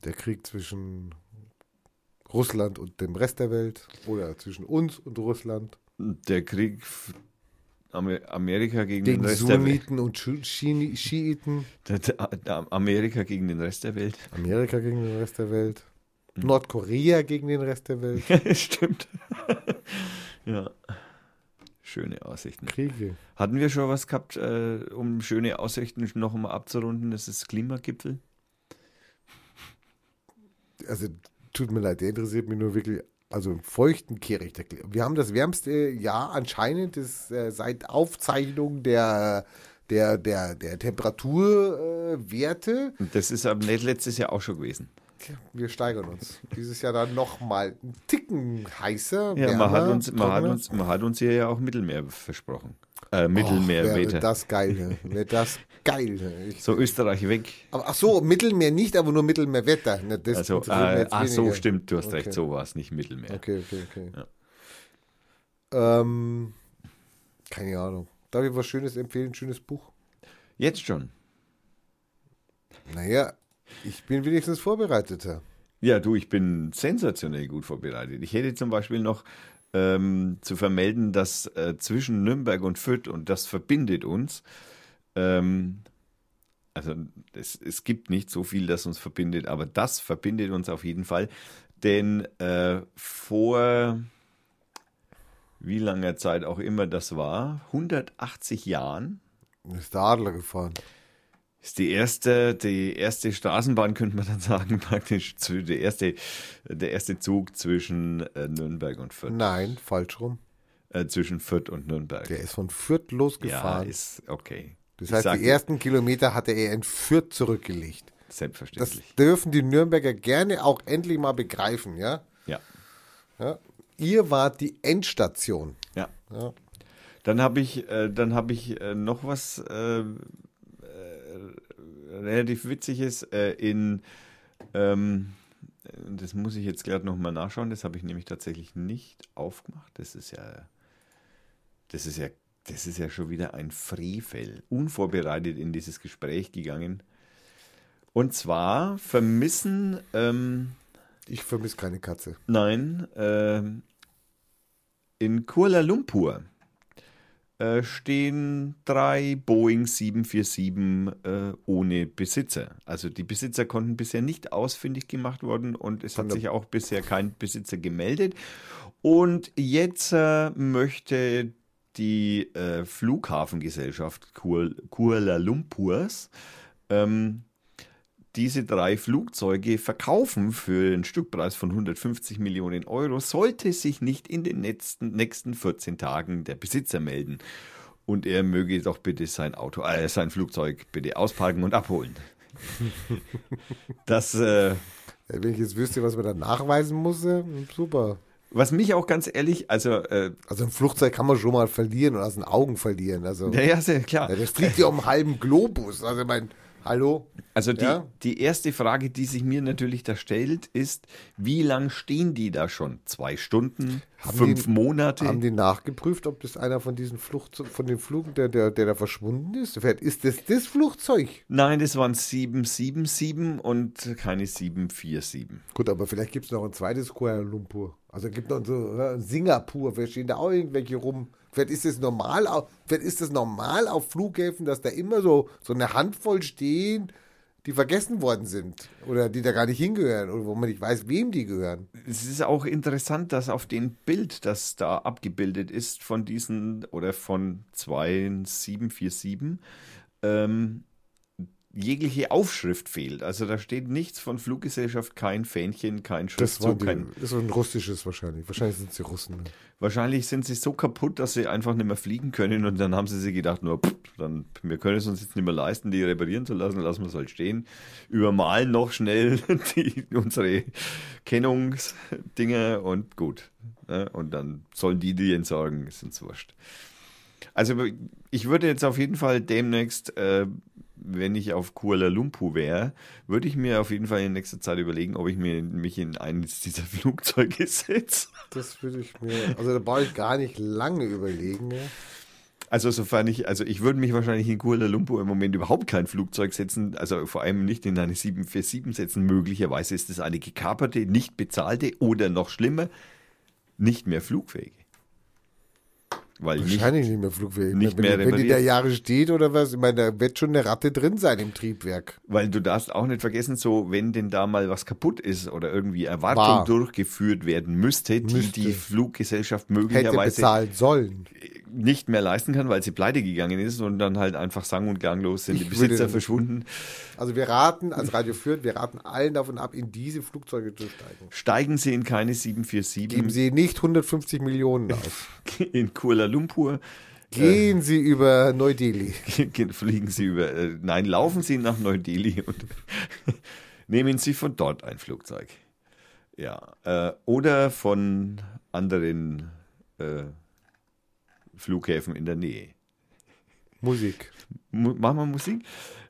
Der Krieg zwischen Russland und dem Rest der Welt. Oder zwischen uns und Russland. Der Krieg Amerika gegen, Gegen den Rest der Welt? Sunniten und Schi- Schi- Schiiten. Amerika gegen den Rest der Welt? Amerika gegen den Rest der Welt. Hm. Nordkorea gegen den Rest der Welt. Stimmt. ja. schöne Aussichten. Kriege. Hatten wir schon was gehabt, äh, um schöne Aussichten noch mal abzurunden? Das ist Klimagipfel. Also tut mir leid, der interessiert mich nur wirklich. Also im feuchten Kehricht. Wir haben das wärmste Jahr anscheinend das, äh, seit Aufzeichnung der, der, der, der Temperaturwerte. Und das ist aber nicht letztes Jahr auch schon gewesen. Wir steigern uns. Dieses Jahr dann nochmal einen Ticken heißer. Ja, man, hat uns, man, hat uns, man hat uns hier ja auch Mittelmeer versprochen. Äh, Och, Mittelmeerwetter. wäre das geil. Wäre das geil. Ich, so Österreich weg. aber, ach so, Mittelmeer nicht, aber nur Mittelmeerwetter. Na, das Also, äh, ach so, stimmt, du hast Okay. recht, so war es nicht Mittelmeer. Okay, okay, okay. Ja. Ähm, keine Ahnung. Darf ich was Schönes empfehlen? Ein schönes Buch? Jetzt schon. Naja, ich bin wenigstens vorbereiteter. Ja, du, ich bin sensationell gut vorbereitet. Ich hätte zum Beispiel noch ähm, zu vermelden, dass äh, zwischen Nürnberg und Fürth, und das verbindet uns, ähm, also es, es gibt nicht so viel, das uns verbindet, aber das verbindet uns auf jeden Fall. Denn äh, vor wie langer Zeit auch immer das war, 180 Jahren, Ist der Adler gefahren. ist die erste, die erste Straßenbahn, könnte man dann sagen, praktisch der erste, der erste Zug zwischen äh, Nürnberg und Fürth. Nein, falsch rum. Äh, zwischen Fürth und Nürnberg. Der ist von Fürth ja, losgefahren. ist okay. Das Ich heißt, die ersten Kilometer hatte er in Fürth zurückgelegt. Das Selbstverständlich. dürfen die Nürnberger gerne auch endlich mal begreifen, ja? ja. ja? Ihr wart die Endstation. ja. Ja. Dann habe ich, äh, dann habe ich äh, noch was äh, äh, relativ Witziges äh, in, ähm, das muss ich jetzt gerade nochmal nachschauen, das habe ich nämlich tatsächlich nicht aufgemacht. Das ist ja, das ist ja, das ist ja schon wieder ein Frevel, unvorbereitet in dieses Gespräch gegangen. Und zwar vermissen, ähm, Ich vermisse keine Katze. Nein, ähm, in Kuala Lumpur äh, stehen drei Boeing 747 äh, ohne Besitzer. Also die Besitzer konnten bisher nicht ausfindig gemacht worden und es hat sich auch bisher kein Besitzer gemeldet. Und jetzt äh, möchte die äh, Flughafengesellschaft Kuala, Lumpurs ähm, diese drei Flugzeuge verkaufen für einen Stückpreis von 150 Millionen Euro, sollte sich nicht in den nächsten, nächsten 14 Tagen der Besitzer melden. Und er möge doch bitte sein Auto, äh, sein Flugzeug bitte ausparken und abholen. Das, äh, Wenn ich jetzt wüsste, was man da nachweisen muss, super. Was mich auch ganz ehrlich, also, äh, Also ein Flugzeug kann man schon mal verlieren oder aus den Augen verlieren. Also naja, sehr klar. ja, das fliegt ja um einen halben Globus. Also ich mein, hallo? Also die, Ja. die erste Frage, die sich mir natürlich da stellt, ist, wie lang stehen die da schon? Zwei Stunden? Haben fünf die- Monate? Haben die nachgeprüft, ob das einer von diesen Flucht von den Flügen, der, der, der da verschwunden ist? Ist das das Flugzeug? Nein, das waren 777 und keine 747. Gut, aber vielleicht gibt es noch ein zweites Kuala Lumpur. Also gibt noch so äh, Singapur, vielleicht stehen da auch irgendwelche rum. Vielleicht ist es normal, ist es normal auf Flughäfen, dass da immer so, so eine Handvoll stehen, die vergessen worden sind oder die da gar nicht hingehören oder wo man nicht weiß, wem die gehören. Es ist auch interessant, dass auf dem Bild, das da abgebildet ist von diesen oder von zwei 747, ähm, jegliche Aufschrift fehlt. Also da steht nichts von Fluggesellschaft, kein Fähnchen, kein Das Schriftzug, kein das war ein russisches wahrscheinlich. Wahrscheinlich sind sie Russen. Wahrscheinlich sind sie so kaputt, dass sie einfach nicht mehr fliegen können und dann haben sie sich gedacht, nur, pff, dann, wir können es uns jetzt nicht mehr leisten, die reparieren zu lassen, lassen wir es halt stehen. Übermalen noch schnell die, unsere Kennungsdinger und gut. Ne? Und dann sollen die die entsorgen, ist uns wurscht. Also ich würde jetzt auf jeden Fall demnächst, äh, wenn ich auf Kuala Lumpur wäre, würde ich mir auf jeden Fall in nächster Zeit überlegen, ob ich mir, mich in eines dieser Flugzeuge setze. Das würde ich mir, also da brauche ich gar nicht lange überlegen. Ja. Also sofern ich, also ich würde mich wahrscheinlich in Kuala Lumpur im Moment überhaupt kein Flugzeug setzen, also vor allem nicht in eine 747 setzen. Möglicherweise ist es eine gekaperte, nicht bezahlte oder noch schlimmer, nicht mehr flugfähige. Weil nicht, Wahrscheinlich nicht mehr flugfähig. nicht wenn, mehr wenn die da. Jahre steht oder was, ich meine, da wird schon eine Ratte drin sein im Triebwerk. weil du darfst auch nicht vergessen, so wenn denn da mal was kaputt ist oder irgendwie Erwartung War. durchgeführt werden müsste, die Müsste. die Fluggesellschaft Hätte möglicherweise bezahlen sollen. nicht mehr leisten kann, weil sie pleite gegangen ist und dann halt einfach sang- und ganglos sind die Ich würde- Besitzer verschwunden. Also wir raten, als Radio führt, wir raten allen davon ab, in diese Flugzeuge zu steigen. Steigen sie in keine 747 Geben Sie nicht 150 Millionen aus. in Kuala Lumpur. Gehen Sie über Neu-Delhi. fliegen Sie über, äh, nein, laufen Sie nach Neu-Delhi und nehmen Sie von dort ein Flugzeug. Ja, äh, oder von anderen äh, Flughäfen in der Nähe. Musik. Mu machen wir Musik?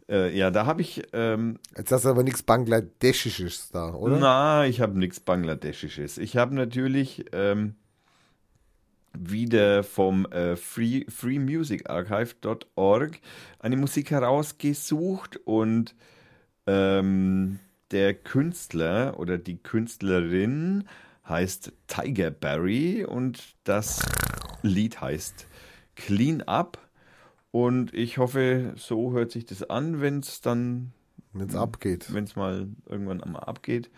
Äh, ja, da habe ich, ähm, Jetzt hast du aber nichts Bangladeschisches da, oder? na, ich habe nichts Bangladeschisches. Ich habe natürlich ähm, wieder vom äh, Free, freemusicarchive.org eine Musik herausgesucht und ähm, der Künstler oder die Künstlerin heißt Tiger Barry und das Lied heißt Clean Up. Und ich hoffe, so hört sich das an, wenn es dann Wenn es abgeht. wenn es mal irgendwann einmal abgeht.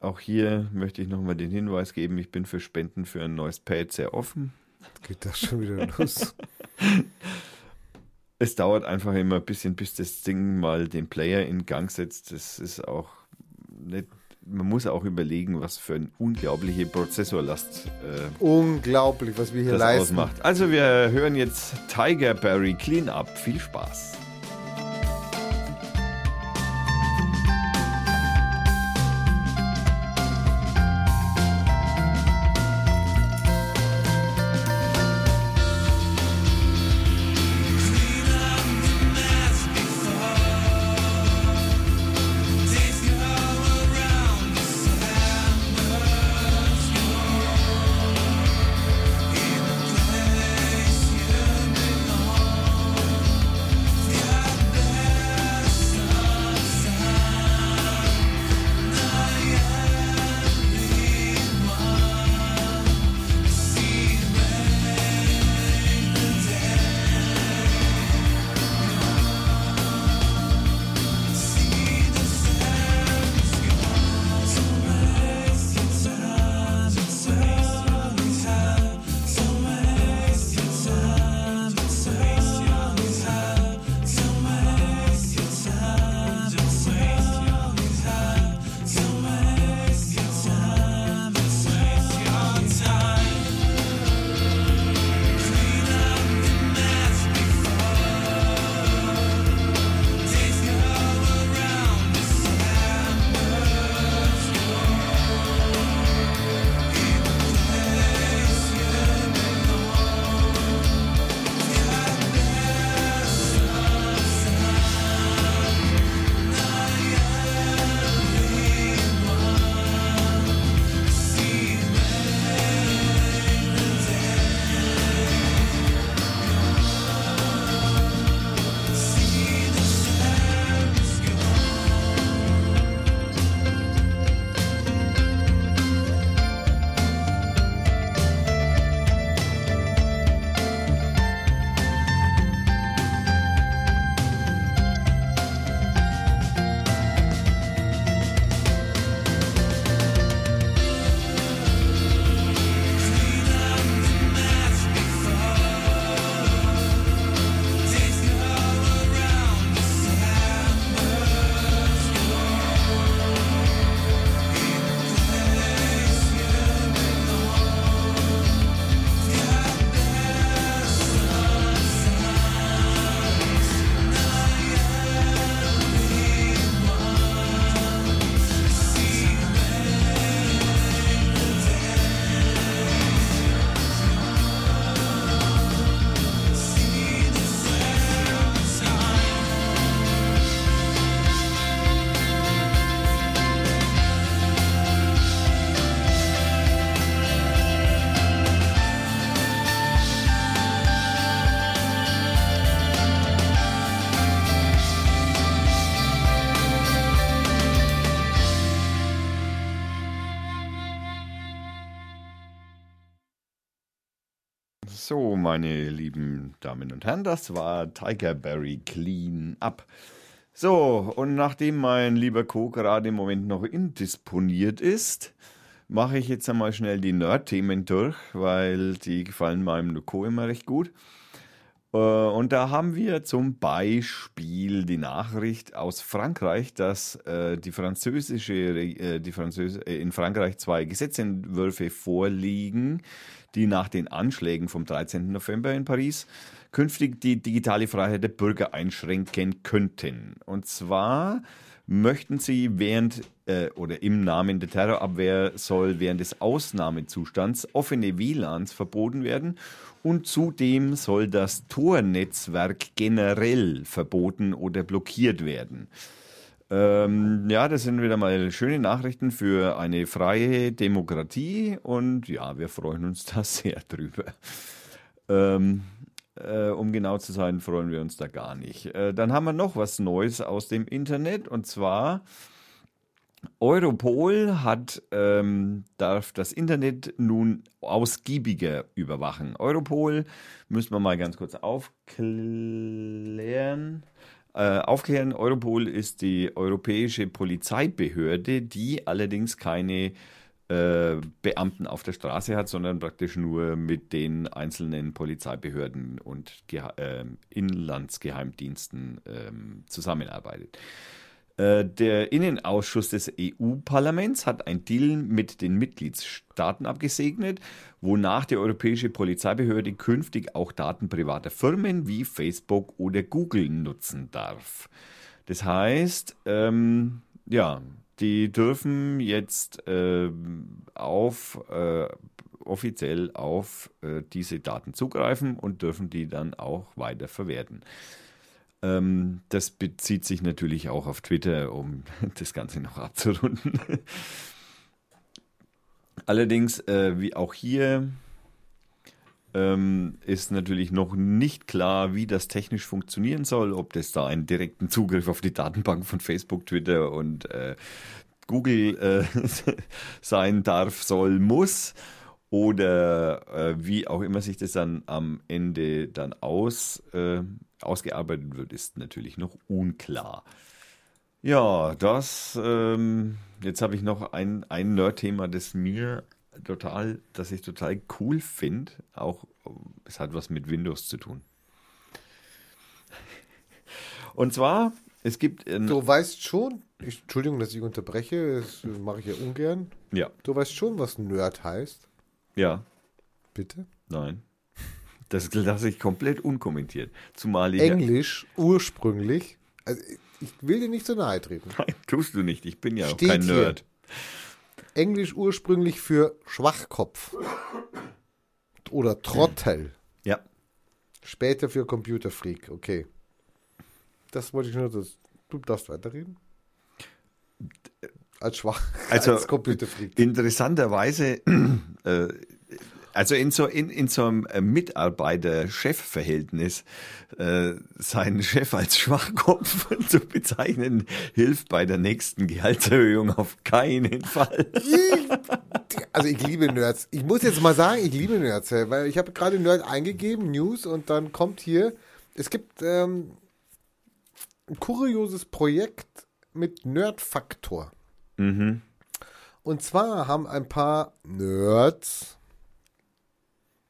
Auch hier möchte ich nochmal den Hinweis geben, ich bin für Spenden für ein neues Pad sehr offen. Geht das schon wieder los? Es dauert einfach immer ein bisschen, bis das Ding mal den Player in Gang setzt. Das ist auch nicht, man muss auch überlegen, was für eine unglaubliche Prozessorlast äh, Unglaublich, was wir hier das leisten. ausmacht. Also wir hören jetzt Tiger Berry Clean Up. Viel Spaß. So, meine lieben Damen und Herren, das war Tiger Berry Clean Up. So, und nachdem mein lieber Co. gerade im Moment noch indisponiert ist, mache ich jetzt einmal schnell die Nerd-Themen durch, weil die gefallen meinem Co. immer recht gut. Äh, und da haben wir zum Beispiel die Nachricht aus Frankreich, dass äh, die französische, äh, die Französ in Frankreich zwei Gesetzentwürfe vorliegen, die nach den Anschlägen vom 13. November in Paris künftig die digitale Freiheit der Bürger einschränken könnten. Und zwar möchten sie während äh, oder im Namen der Terrorabwehr soll während des Ausnahmezustands offene WLANs verboten werden und zudem soll das Tor-Netzwerk generell verboten oder blockiert werden. Ähm, ja, das sind wieder mal schöne Nachrichten für eine freie Demokratie und ja, wir freuen uns da sehr drüber. Ähm, äh, um genau zu sein, freuen wir uns da gar nicht. Äh, dann haben wir noch was Neues aus dem Internet und zwar Europol hat, ähm, darf das Internet nun ausgiebiger überwachen. Europol, müssen wir mal ganz kurz aufklären. Äh, aufklären, Europol ist die europäische Polizeibehörde, die allerdings keine äh, Beamten auf der Straße hat, sondern praktisch nur mit den einzelnen Polizeibehörden und Ge äh, Inlandsgeheimdiensten äh, zusammenarbeitet. Der Innenausschuss des EU-Parlaments hat ein Deal mit den Mitgliedstaaten abgesegnet, wonach die Europäische Polizeibehörde künftig auch Daten privater Firmen wie Facebook oder Google nutzen darf. Das heißt, ähm, ja, die dürfen jetzt äh, auf äh, offiziell auf äh, diese Daten zugreifen und dürfen die dann auch weiter verwerten. Ähm, das bezieht sich natürlich auch auf Twitter, um das Ganze noch abzurunden. Allerdings, äh, wie auch hier, ähm, ist natürlich noch nicht klar, wie das technisch funktionieren soll, ob das da einen direkten Zugriff auf die Datenbank von Facebook, Twitter und äh, Google äh, sein darf, soll, muss oder äh, wie auch immer sich das dann am Ende dann aus, äh, ausgearbeitet wird, ist natürlich noch unklar. Ja, das, ähm, jetzt habe ich noch ein, ein Nerd-Thema, das mir total, dass ich total cool finde. Auch es hat was mit Windows zu tun. Und zwar, es gibt. du weißt schon, ich, Entschuldigung, dass ich unterbreche, das mache ich ja ungern. Ja. Du weißt schon, was Nerd heißt. Ja. Bitte? Nein. Das lasse ich komplett unkommentiert. Zumal ich. Englisch ursprünglich. Also ich will dir nicht so nahe treten. Nein, tust du nicht. Ich bin ja Steht auch kein Nerd. Hier. Englisch ursprünglich für Schwachkopf oder Trottel. Ja. Später für Computerfreak, okay. Das wollte ich nur, dass du darfst weiterreden. Als schwach, also, als Computerfreak. Interessanterweise äh, also in so, in, in so einem äh, Mitarbeiter-Chef-Verhältnis äh, seinen Chef als Schwachkopf zu bezeichnen, hilft bei der nächsten Gehaltserhöhung auf keinen Fall. also ich liebe Nerds. Ich muss jetzt mal sagen, ich liebe Nerds, weil ich habe gerade Nerd eingegeben, News, und dann kommt hier, es gibt ähm, ein kurioses Projekt mit Nerdfaktor. Mhm. Und zwar haben ein paar Nerds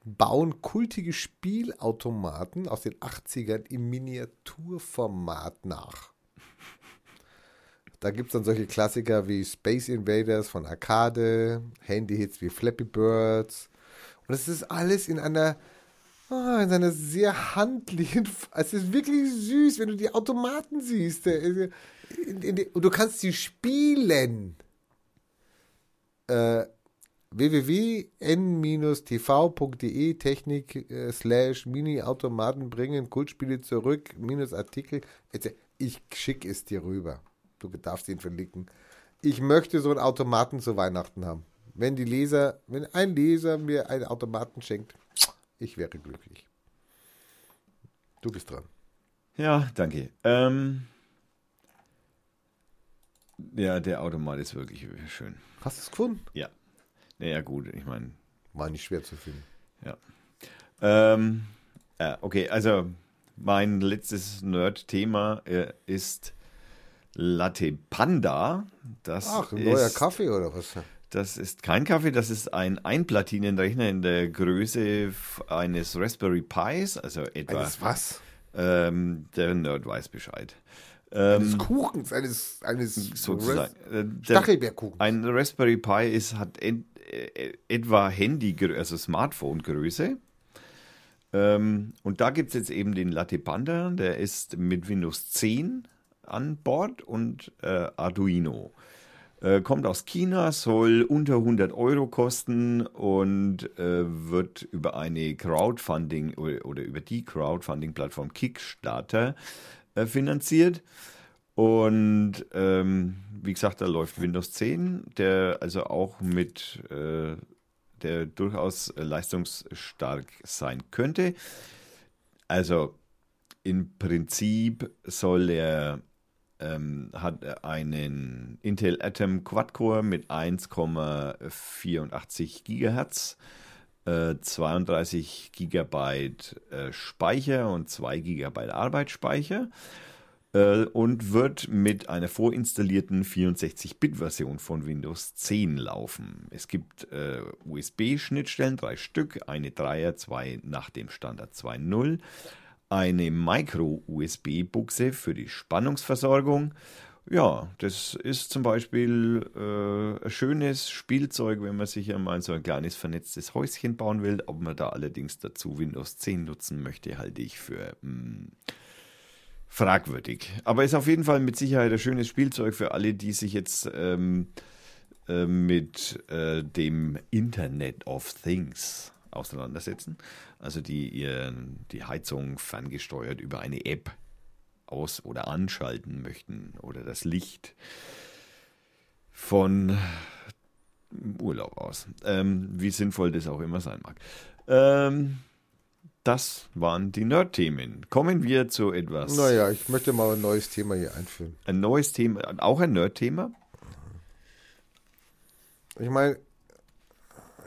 bauen kultige Spielautomaten aus den 80ern im Miniaturformat nach. Da gibt es dann solche Klassiker wie Space Invaders von Arcade, Handyhits wie Flappy Birds. Und es ist alles in einer, oh, in einer sehr handlichen, es ist wirklich süß, wenn du die Automaten siehst. In, in die, und du kannst sie spielen. Äh, www.n-tv.de Technik äh, slash Mini-Automaten bringen Kultspiele zurück, minus Artikel. Ich schicke es dir rüber. Du darfst ihn verlinken. Ich möchte so einen Automaten zu Weihnachten haben. Wenn die Leser, wenn ein Leser mir einen Automaten schenkt, ich wäre glücklich. Du bist dran. Ja, danke. Ähm, ja, der Automat ist wirklich schön. Hast du es gefunden? Ja. Naja, gut, ich meine. War nicht schwer zu finden. Ja. Ähm, ja, okay, also mein letztes Nerd-Thema äh, ist Latte Panda. Das Ach, ein neuer Kaffee oder was? Das ist kein Kaffee, das ist ein Einplatinenrechner in der Größe eines Raspberry Pis, also etwa. Eines was? Ähm, der Nerd weiß Bescheid. Eines Kuchens, eines, eines sozusagen. Ras Stachelbeerkuchens. Ein Raspberry Pi ist, hat äh, etwa Handy, also Smartphone-Größe. Ähm, und da gibt es jetzt eben den Latte Panda, der ist mit Windows 10 an Bord und äh, Arduino. Äh, kommt aus China, soll unter 100 Euro kosten und äh, wird über eine Crowdfunding oder, oder über die Crowdfunding-Plattform Kickstarter äh, finanziert. Und ähm, wie gesagt, da läuft Windows 10, der also auch mit, äh, der durchaus leistungsstark sein könnte. Also im Prinzip soll er ähm, hat einen Intel Atom Quad-Core mit 1,84 Gigahertz, äh, 32 Gigabyte äh, Speicher und 2 Gigabyte Arbeitsspeicher äh, und wird mit einer vorinstallierten 64-Bit-Version von Windows 10 laufen. Es gibt äh, USB-Schnittstellen, drei Stück, eine 3er, zwei nach dem Standard 2.0 eine Micro-USB-Buchse für die Spannungsversorgung. Ja, das ist zum Beispiel äh, ein schönes Spielzeug, wenn man sich einmal so ein kleines vernetztes Häuschen bauen will. Ob man da allerdings dazu Windows 10 nutzen möchte, halte ich für mh, hm, fragwürdig. Aber ist auf jeden Fall mit Sicherheit ein schönes Spielzeug für alle, die sich jetzt ähm, äh, mit äh, dem Internet of Things auseinandersetzen. Also die ihren, die Heizung ferngesteuert über eine App aus- oder anschalten möchten oder das Licht von Urlaub aus. Ähm, wie sinnvoll das auch immer sein mag. Ähm, das waren die Nerd-Themen. Kommen wir zu etwas. Naja, ich möchte mal ein neues Thema hier einführen. Ein neues Thema, auch ein Nerd-Thema? Ich meine,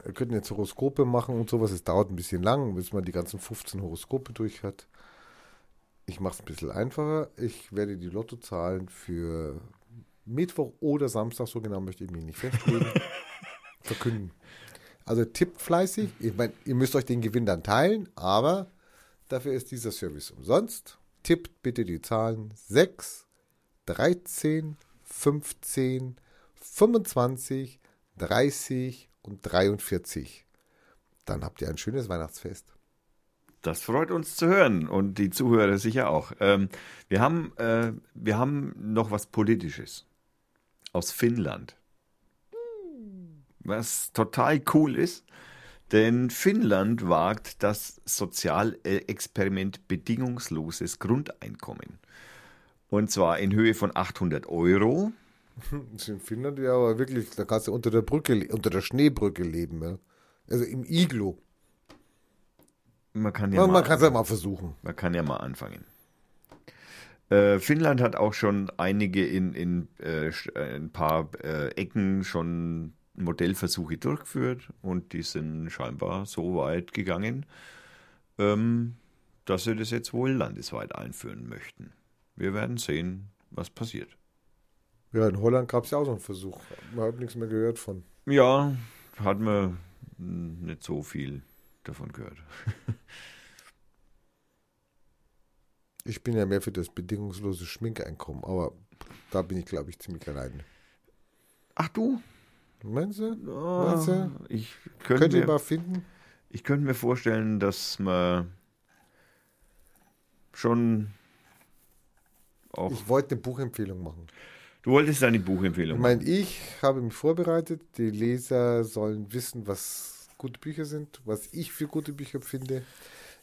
wir könnten jetzt Horoskope machen und sowas. Es dauert ein bisschen lang, bis man die ganzen 15 Horoskope durch hat. Ich mache es ein bisschen einfacher. Ich werde die Lottozahlen für Mittwoch oder Samstag, so genau möchte ich mich nicht festlegen, verkünden. Also tippt fleißig. Ich meine, ihr müsst euch den Gewinn dann teilen, aber dafür ist dieser Service umsonst. Tippt bitte die Zahlen 6, 13, 15, 25, 30 und 43. Dann habt ihr ein schönes Weihnachtsfest. Das freut uns zu hören und die Zuhörer sicher auch. Ähm, wir, haben, äh, wir haben noch was Politisches aus Finnland. Was total cool ist, denn Finnland wagt das Sozialexperiment bedingungsloses Grundeinkommen. Und zwar in Höhe von 800 Euro Das ist in Finnland ja aber wirklich, da kannst du unter der Brücke, unter der Schneebrücke leben, ja. Also im Iglo. Man kann ja man kann es ja mal versuchen. Man kann ja mal anfangen. Äh, Finnland hat auch schon einige in, in äh, äh, ein paar äh, Ecken schon Modellversuche durchgeführt und die sind scheinbar so weit gegangen, ähm, dass sie das jetzt wohl landesweit einführen möchten. Wir werden sehen, was passiert. Ja, in Holland gab es ja auch so einen Versuch. Man hat nichts mehr gehört von. Ja, hat man nicht so viel davon gehört. ich bin ja mehr für das bedingungslose Schminkeinkommen, aber da bin ich, glaube ich, ziemlich allein. Ach du? Meinst du? Oh, Meinst du? Ich könnte Könnt ihr mal finden? Ich könnte mir vorstellen, dass man schon auch. Ich wollte eine Buchempfehlung machen. Du wolltest eine Buchempfehlung. Ich meine, ich habe mich vorbereitet. Die Leser sollen wissen, was gute Bücher sind, was ich für gute Bücher finde.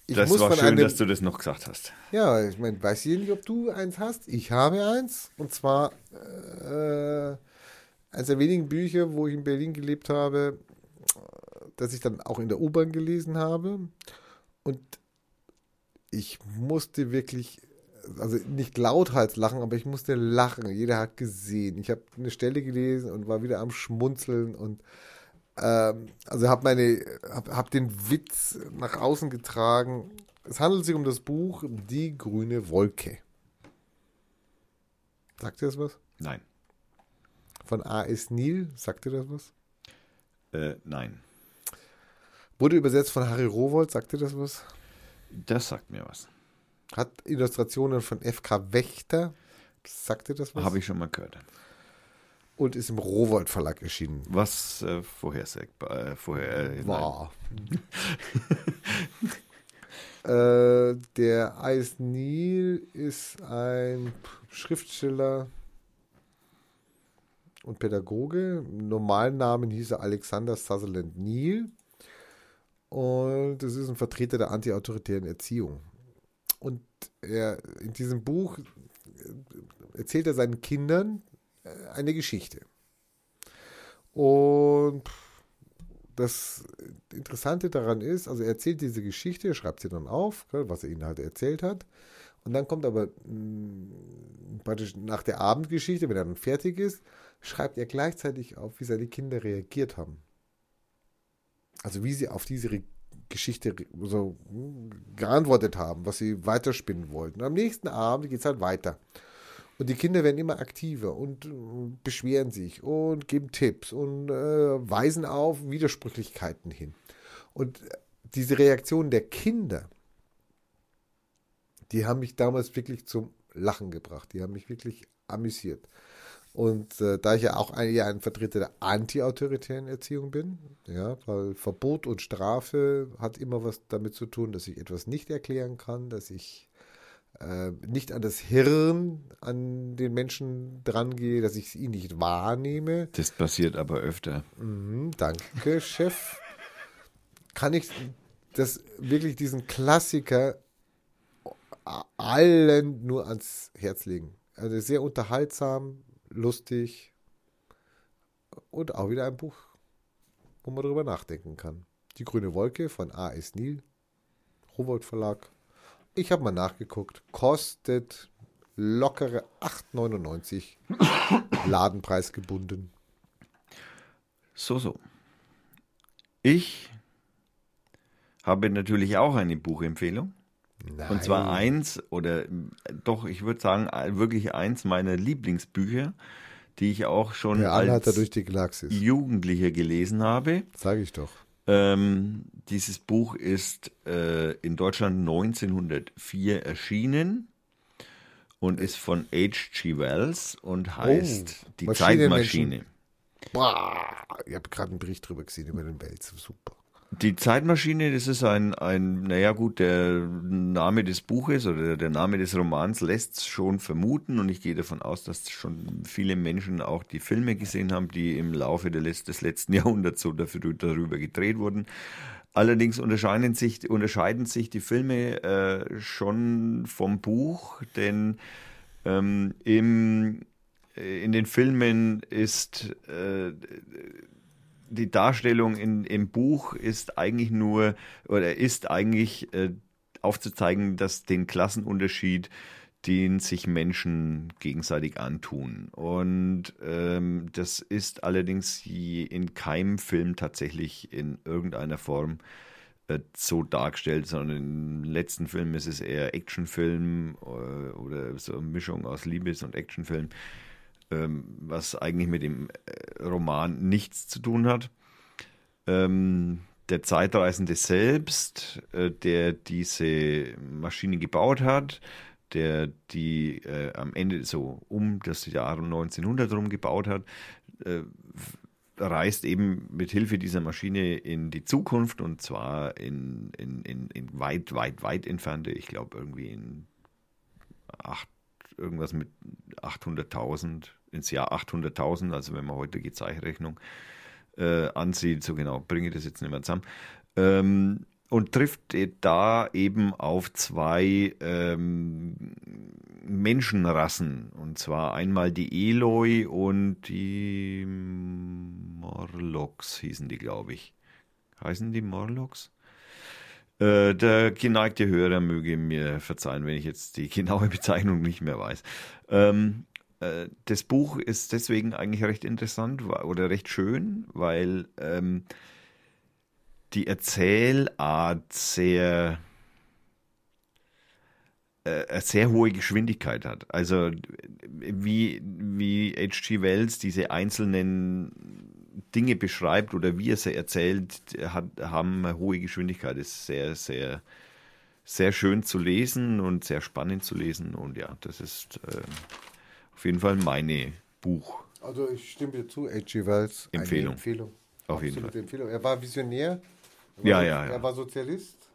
Ich das war schön, einem, dass du das noch gesagt hast. Ja, ich meine, weiß ich nicht, ob du eins hast. Ich habe eins. Und zwar äh, eines der wenigen Bücher, wo ich in Berlin gelebt habe, das ich dann auch in der U-Bahn gelesen habe. Und ich musste wirklich also nicht lauthals lachen, aber ich musste lachen. Jeder hat gesehen. Ich habe eine Stelle gelesen und war wieder am Schmunzeln und ähm, also habe meine, habe hab den Witz nach außen getragen. Es handelt sich um das Buch Die grüne Wolke. Sagt ihr das was? Nein. Von A.S. Nil, sagt ihr das was? Äh, nein. Wurde übersetzt von Harry Rowold, sagt dir das was? Das sagt mir was. Hat Illustrationen von FK Wächter, sagt dir das was? Habe ich schon mal gehört. Und ist im Rowold Verlag erschienen. Was äh, vorhersagbar, äh, vorher, äh, War. äh, der Eis Nil ist ein Schriftsteller und Pädagoge. Im normalen Namen hieß er Alexander Sutherland Neal. Und das ist ein Vertreter der antiautoritären Erziehung. Und er in diesem Buch erzählt er seinen Kindern äh, eine Geschichte. Und das Interessante daran ist, also er erzählt diese Geschichte, schreibt sie dann auf, was er ihnen halt erzählt hat. Und dann kommt aber mh, praktisch nach der Abendgeschichte, wenn er dann fertig ist, schreibt er gleichzeitig auf, wie seine Kinder reagiert haben. Also wie sie auf diese Geschichte so geantwortet haben, was sie weiterspinnen wollten. Und am nächsten Abend geht es halt weiter. Und die Kinder werden immer aktiver und äh, beschweren sich und geben Tipps und äh, weisen auf Widersprüchlichkeiten hin. Und diese Reaktionen der Kinder, die haben mich damals wirklich zum Lachen gebracht. Die haben mich wirklich amüsiert. Und äh, da ich ja auch ein, ja ein Vertreter der anti-autoritären Erziehung bin, ja, weil Verbot und Strafe hat immer was damit zu tun, dass ich etwas nicht erklären kann, dass ich äh, nicht an das Hirn an den Menschen drangehe, dass ich ihn nicht wahrnehme. Das passiert aber öfter. Mhm, danke, Chef. Kann ich das wirklich diesen Klassiker allen nur ans Herz legen. Also sehr unterhaltsam, lustig und auch wieder ein Buch, wo man darüber nachdenken kann. Die grüne Wolke von A.S. Nil, Rowold Verlag. Ich habe mal nachgeguckt, kostet lockere 8,99 Ladenpreis gebunden. So, so. Ich habe natürlich auch eine Buchempfehlung. Nein. Und zwar eins, oder doch, ich würde sagen, wirklich eins meiner Lieblingsbücher, die ich auch schon als. Jugendlicher gelesen habe. Sage ich doch. Ähm, dieses Buch ist äh, in Deutschland 1904 erschienen und ist von H.G. Wells und heißt Die Maschinenmenschen. Zeitmaschine. Boah, ich habe gerade einen Bericht drüber gesehen über den Wels. Super. Die Zeitmaschine, das ist ein, ein, naja gut, der Name des Buches oder der Name des Romans lässt es schon vermuten und ich gehe davon aus, dass schon viele Menschen auch die Filme gesehen haben, die im Laufe Letz-, des letzten Jahrhunderts so dafür, darüber gedreht wurden. Allerdings unterscheiden sich, unterscheiden sich die Filme äh, schon vom Buch, denn ähm, im, äh, in den Filmen ist äh, die Darstellung in, im Buch ist eigentlich nur oder ist eigentlich äh, aufzuzeigen, dass den Klassenunterschied, den sich Menschen gegenseitig antun. Und ähm, das ist allerdings in keinem Film tatsächlich in irgendeiner Form äh, so dargestellt, sondern im letzten Film ist es eher Actionfilm äh, oder so eine Mischung aus Liebes- und Actionfilm ähm, was eigentlich mit dem äh, Roman nichts zu tun hat. Ähm, der Zeitreisende selbst, äh, der diese Maschine gebaut hat, der die äh, am Ende so um das Jahr 1900 herum gebaut hat, äh, reist eben mit Hilfe dieser Maschine in die Zukunft und zwar in, in, in, in weit, weit, weit entfernte, ich glaube irgendwie in acht, irgendwas mit 800.000 ins Jahr 800.000, also wenn man heute die Zeichenrechnung äh, ansieht, so genau bringe ich das jetzt nicht mehr zusammen, ähm, und trifft da eben auf zwei ähm, Menschenrassen, und zwar einmal die Eloi und die Morlocks hießen die, glaube ich. Heißen die Morlocks? Äh, der geneigte Hörer möge mir verzeihen, wenn ich jetzt die genaue Bezeichnung nicht mehr weiß. Ähm, äh, das Buch ist deswegen eigentlich recht interessant oder recht schön, weil ähm, die Erzählart sehr äh, sehr hohe Geschwindigkeit hat. Also wie, wie H.G. Wells diese einzelnen Dinge beschreibt oder wie er sie erzählt, hat, haben eine hohe Geschwindigkeit. Ist sehr, sehr, sehr schön zu lesen und sehr spannend zu lesen. Und ja, das ist äh, auf jeden Fall meine Buch. Also ich stimme dir zu, H.G. Wells. Empfehlung. Empfehlung. Auf jeden Absolute Fall. Empfehlung. Er war Visionär. Er Ja, war, ja, ja. Er war Sozialist.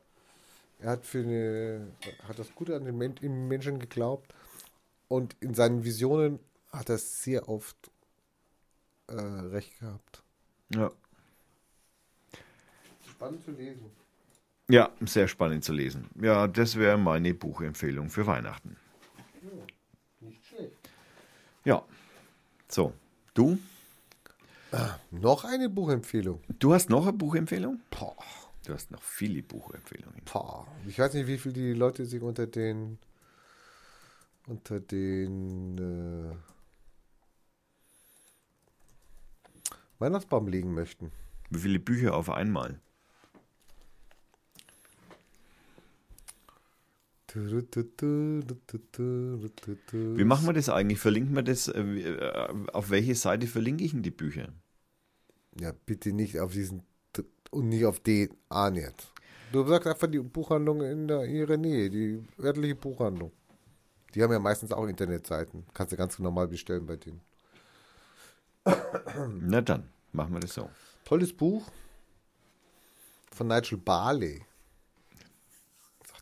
Er hat für eine, hat das Gute an den Men Menschen geglaubt. Und in seinen Visionen hat er sehr oft äh, recht gehabt. Ja. Spannend zu lesen. ja, sehr spannend zu lesen. Ja, das wäre meine Buchempfehlung für Weihnachten. Ja. So, du? Noch eine Buchempfehlung. Du hast noch eine Buchempfehlung? Boah, Du hast noch viele Buchempfehlungen. boah. Ich weiß nicht, wie viel die Leute sich unter den unter den äh, Weihnachtsbaum legen möchten. Wie viele Bücher auf einmal? Wie machen wir das eigentlich? Verlinken wir das? äh, äh, Auf welche Seite verlinke ich denn die Bücher? Ja, bitte nicht auf diesen und nicht auf den A nicht. Du sagst einfach die Buchhandlung in der, ihrer Nähe, die örtliche Buchhandlung. Die haben ja meistens auch Internetseiten. Kannst du ganz normal bestellen bei denen. Na dann, machen wir das so. Tolles Buch von Nigel Barley.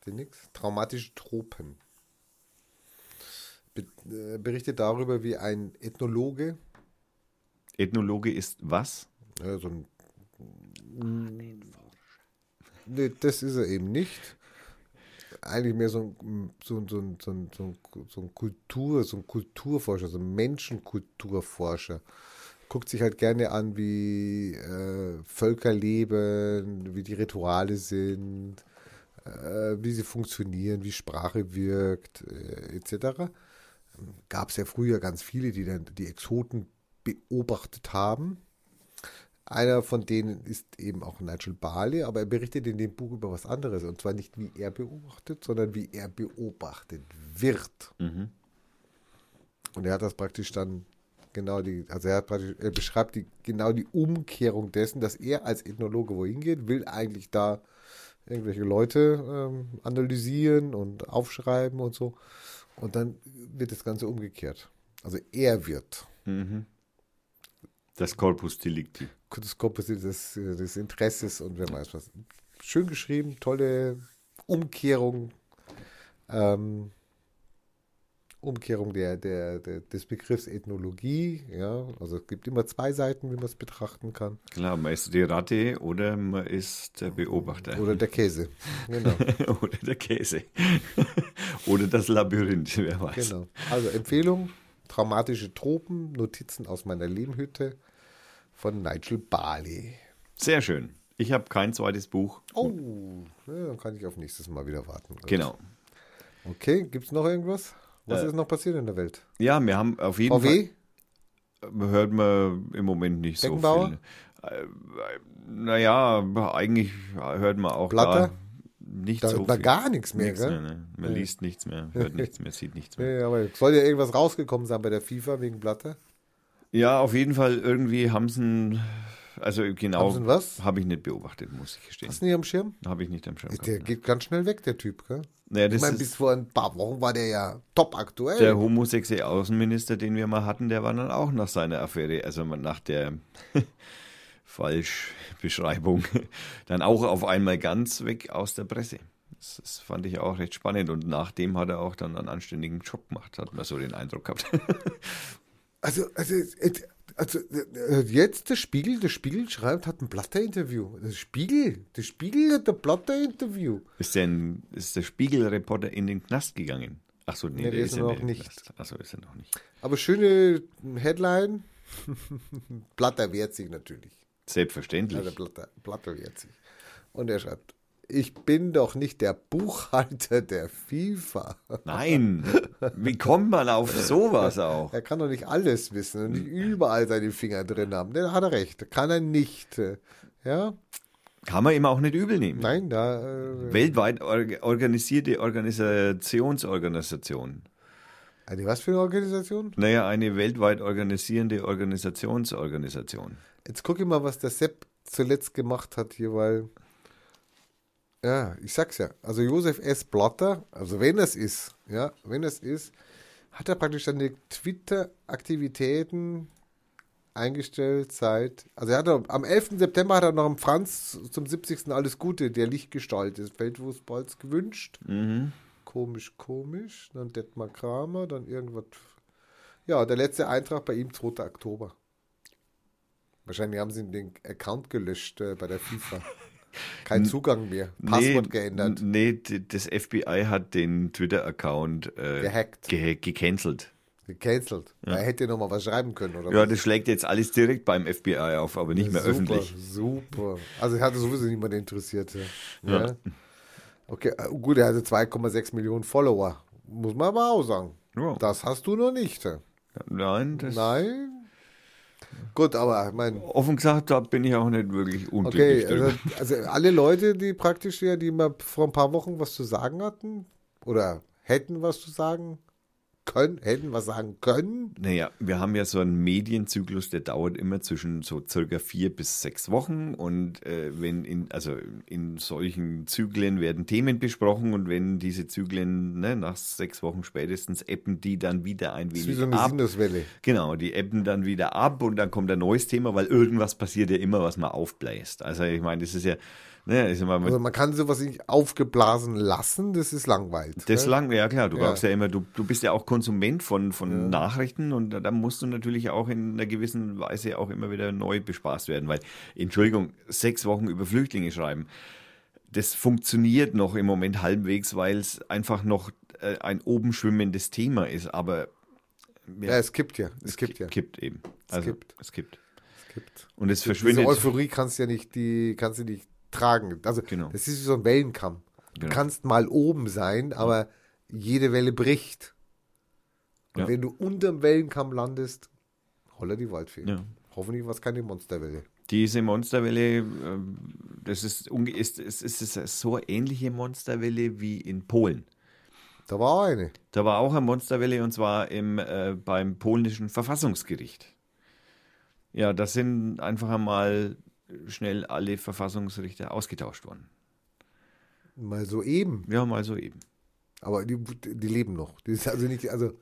Sagt dir nichts? Traumatische Tropen. Be äh, berichtet darüber, wie ein Ethnologe, Ethnologe ist was? ja, so ein. Nee, das ist er eben nicht. Eigentlich mehr so ein, so, ein- so, ein- so, ein- so, ein- so ein Kultur, so ein Kulturforscher, so ein Menschenkulturforscher. Guckt sich halt gerne an, wie äh, Völker leben, wie die Rituale sind, äh, wie sie funktionieren, wie Sprache wirkt, äh, etc. Gab es ja früher ganz viele, die dann die Exoten beobachtet haben. Einer von denen ist eben auch Nigel Barley, aber er berichtet in dem Buch über was anderes. Und zwar nicht, wie er beobachtet, sondern wie er beobachtet wird. Mhm. Und er hat das praktisch dann genau die, also er hat praktisch, er beschreibt die, genau die Umkehrung dessen, dass er als Ethnologe wohin geht, will eigentlich da irgendwelche Leute ähm, analysieren und aufschreiben und so. Und dann wird das Ganze umgekehrt. Also er wird. Mhm. Das Corpus Delicti. das Komposit des, des Interesses und wer weiß was. Schön geschrieben, tolle Umkehrung, ähm, Umkehrung der, der, der, des Begriffs Ethnologie. Ja, also es gibt immer zwei Seiten, wie man es betrachten kann. Klar, man ist die Ratte oder man ist der Beobachter. Oder der Käse. Genau, oder der Käse. oder das Labyrinth, wer weiß. genau. Also Empfehlung: Traumatische Tropen, Notizen aus meiner Lehmhütte von Nigel Barley. Sehr schön. Ich habe kein zweites Buch. Oh, ja, dann kann ich auf nächstes Mal wieder warten. Genau. Okay, gibt es noch irgendwas? Was Äh, ist noch passiert in der Welt? Ja, wir haben auf jeden VW? Fall. Hört man im Moment nicht so viel. Äh, naja, eigentlich hört man auch Blatter? da nicht Da, so da viel. gar nichts mehr, Nichts gell? mehr, ne? Man Nee. liest nichts mehr, hört nichts mehr, sieht nichts mehr. Ja, aber soll ja irgendwas rausgekommen sein bei der FIFA wegen Blatter. Ja, auf jeden Fall irgendwie haben sie also genau, Haben sie ein was? habe ich nicht beobachtet, muss ich gestehen. Hast du nicht am Schirm? Habe ich nicht am Schirm Der gehabt. ne. geht ganz schnell weg, der Typ, gell? Naja, Ich meine, bis vor ein paar Wochen war der ja top aktuell. der homosexuelle Außenminister, den wir mal hatten, der war dann auch nach seiner Affäre, also nach der Falschbeschreibung, dann auch auf einmal ganz weg aus der Presse. Das, das fand ich auch recht spannend und nachdem hat er auch dann einen anständigen Job gemacht, hat man so den Eindruck gehabt. Also, also, jetzt- also äh, jetzt der Spiegel, der Spiegel schreibt, hat ein Blatter-Interview. Der Spiegel, der Spiegel hat ein Blatter-Interview. Ist, denn, ist der Spiegelreporter in den Knast gegangen? Ach so, nee, Nee, der ist ist er ja noch nicht. Knast. Ach so, ist er noch nicht. Aber schöne Headline. Blatter wehrt sich natürlich. Selbstverständlich. Also Blatter, Blatter wehrt sich. Und er schreibt, ich bin doch nicht der Buchhalter der FIFA. Nein, wie kommt man auf sowas auch? Er kann doch nicht alles wissen und nicht überall seine Finger drin haben. Da hat er recht. Kann er nicht. Ja? Kann man ihm auch nicht übel nehmen. Nein, da. Äh, Weltweit or organisierte Organisationsorganisation. Eine was für eine Organisation? Naja, eine weltweit organisierende Organisationsorganisation. Jetzt gucke ich mal, was der Sepp zuletzt gemacht hat hier, weil. Ja, ich sag's ja. Also Josef S. Blatter, also wenn es ist, ja, wenn es ist, hat er praktisch seine Twitter-Aktivitäten eingestellt seit. Also er hat er, am 11. September hat er noch am Franz zum 70. Alles Gute, der Lichtgestalt des Feldfußballs gewünscht. Mhm. Komisch, komisch. Dann Detmar Kramer, dann irgendwas. Ja, der letzte Eintrag bei ihm 2. Oktober. Wahrscheinlich haben sie den Account gelöscht äh, bei der FIFA. Kein Zugang mehr. Passwort nee, geändert. Nee, das FBI hat den Twitter-Account äh, Gehackt. ge gecancelt. Gecancelt. Er hätte noch mal was schreiben können, oder Ja, was? das schlägt jetzt alles direkt beim FBI auf, aber nicht mehr super, öffentlich. Super. Also, er hatte sowieso niemand interessiert. Ja. Ja. Okay, äh, gut, er hatte 2,6 Millionen Follower. Muss man aber auch sagen. Ja. Das hast du noch nicht. Nein, das, Nein. Gut, aber ich meine, offen gesagt, da bin ich auch nicht wirklich okay, unglücklich drüber. also, also alle Leute, die praktisch ja, die mal vor ein paar Wochen was zu sagen hatten oder hätten was zu sagen können, hätten was sagen können. Naja, wir haben ja so einen Medienzyklus, der dauert immer zwischen so circa vier bis sechs Wochen und äh, wenn in, also in solchen Zyklen werden Themen besprochen und wenn diese Zyklen ne, nach sechs Wochen spätestens ebben die dann wieder ein Das ist wenig wie so eine ab. Sinuswelle. Genau, die ebben dann wieder ab und dann kommt ein neues Thema, weil irgendwas passiert ja immer, was man aufbläst. Also ich meine, das ist ja, ne, ist immer, Also man kann sowas nicht aufgeblasen lassen, das ist langweilig. das ne? lang, ja klar, du Ja. brauchst ja immer, du, du bist ja auch Konsument von, von Nachrichten und da, da musst du natürlich auch in einer gewissen Weise auch immer wieder neu bespaßt werden, weil, Entschuldigung, sechs Wochen über Flüchtlinge schreiben, das funktioniert noch im Moment halbwegs, weil es einfach noch äh, ein oben schwimmendes Thema ist, aber Ja, es kippt ja. Es kippt ja. kippt eben. Also, kippt. Es kippt. Es kippt. Und es Diese verschwindet. Euphorie kannst du ja nicht, die kannst du nicht tragen. Also Genau. das ist wie so ein Wellenkamm. Du Genau. kannst mal oben sein, aber jede Welle bricht. Und Ja. wenn du unterm Wellenkamm landest, holla die Waldfee. Ja. Hoffentlich war es keine Monsterwelle. Diese Monsterwelle, ähm, das ist, ist, ist, ist, ist so ähnliche Monsterwelle wie in Polen. Da war auch eine. Da war auch eine Monsterwelle und zwar im, äh, beim polnischen Verfassungsgericht. Ja, da sind einfach einmal schnell alle Verfassungsrichter ausgetauscht worden. Mal so eben. Ja, mal so eben. Aber die, die leben noch. Die ist also nicht, also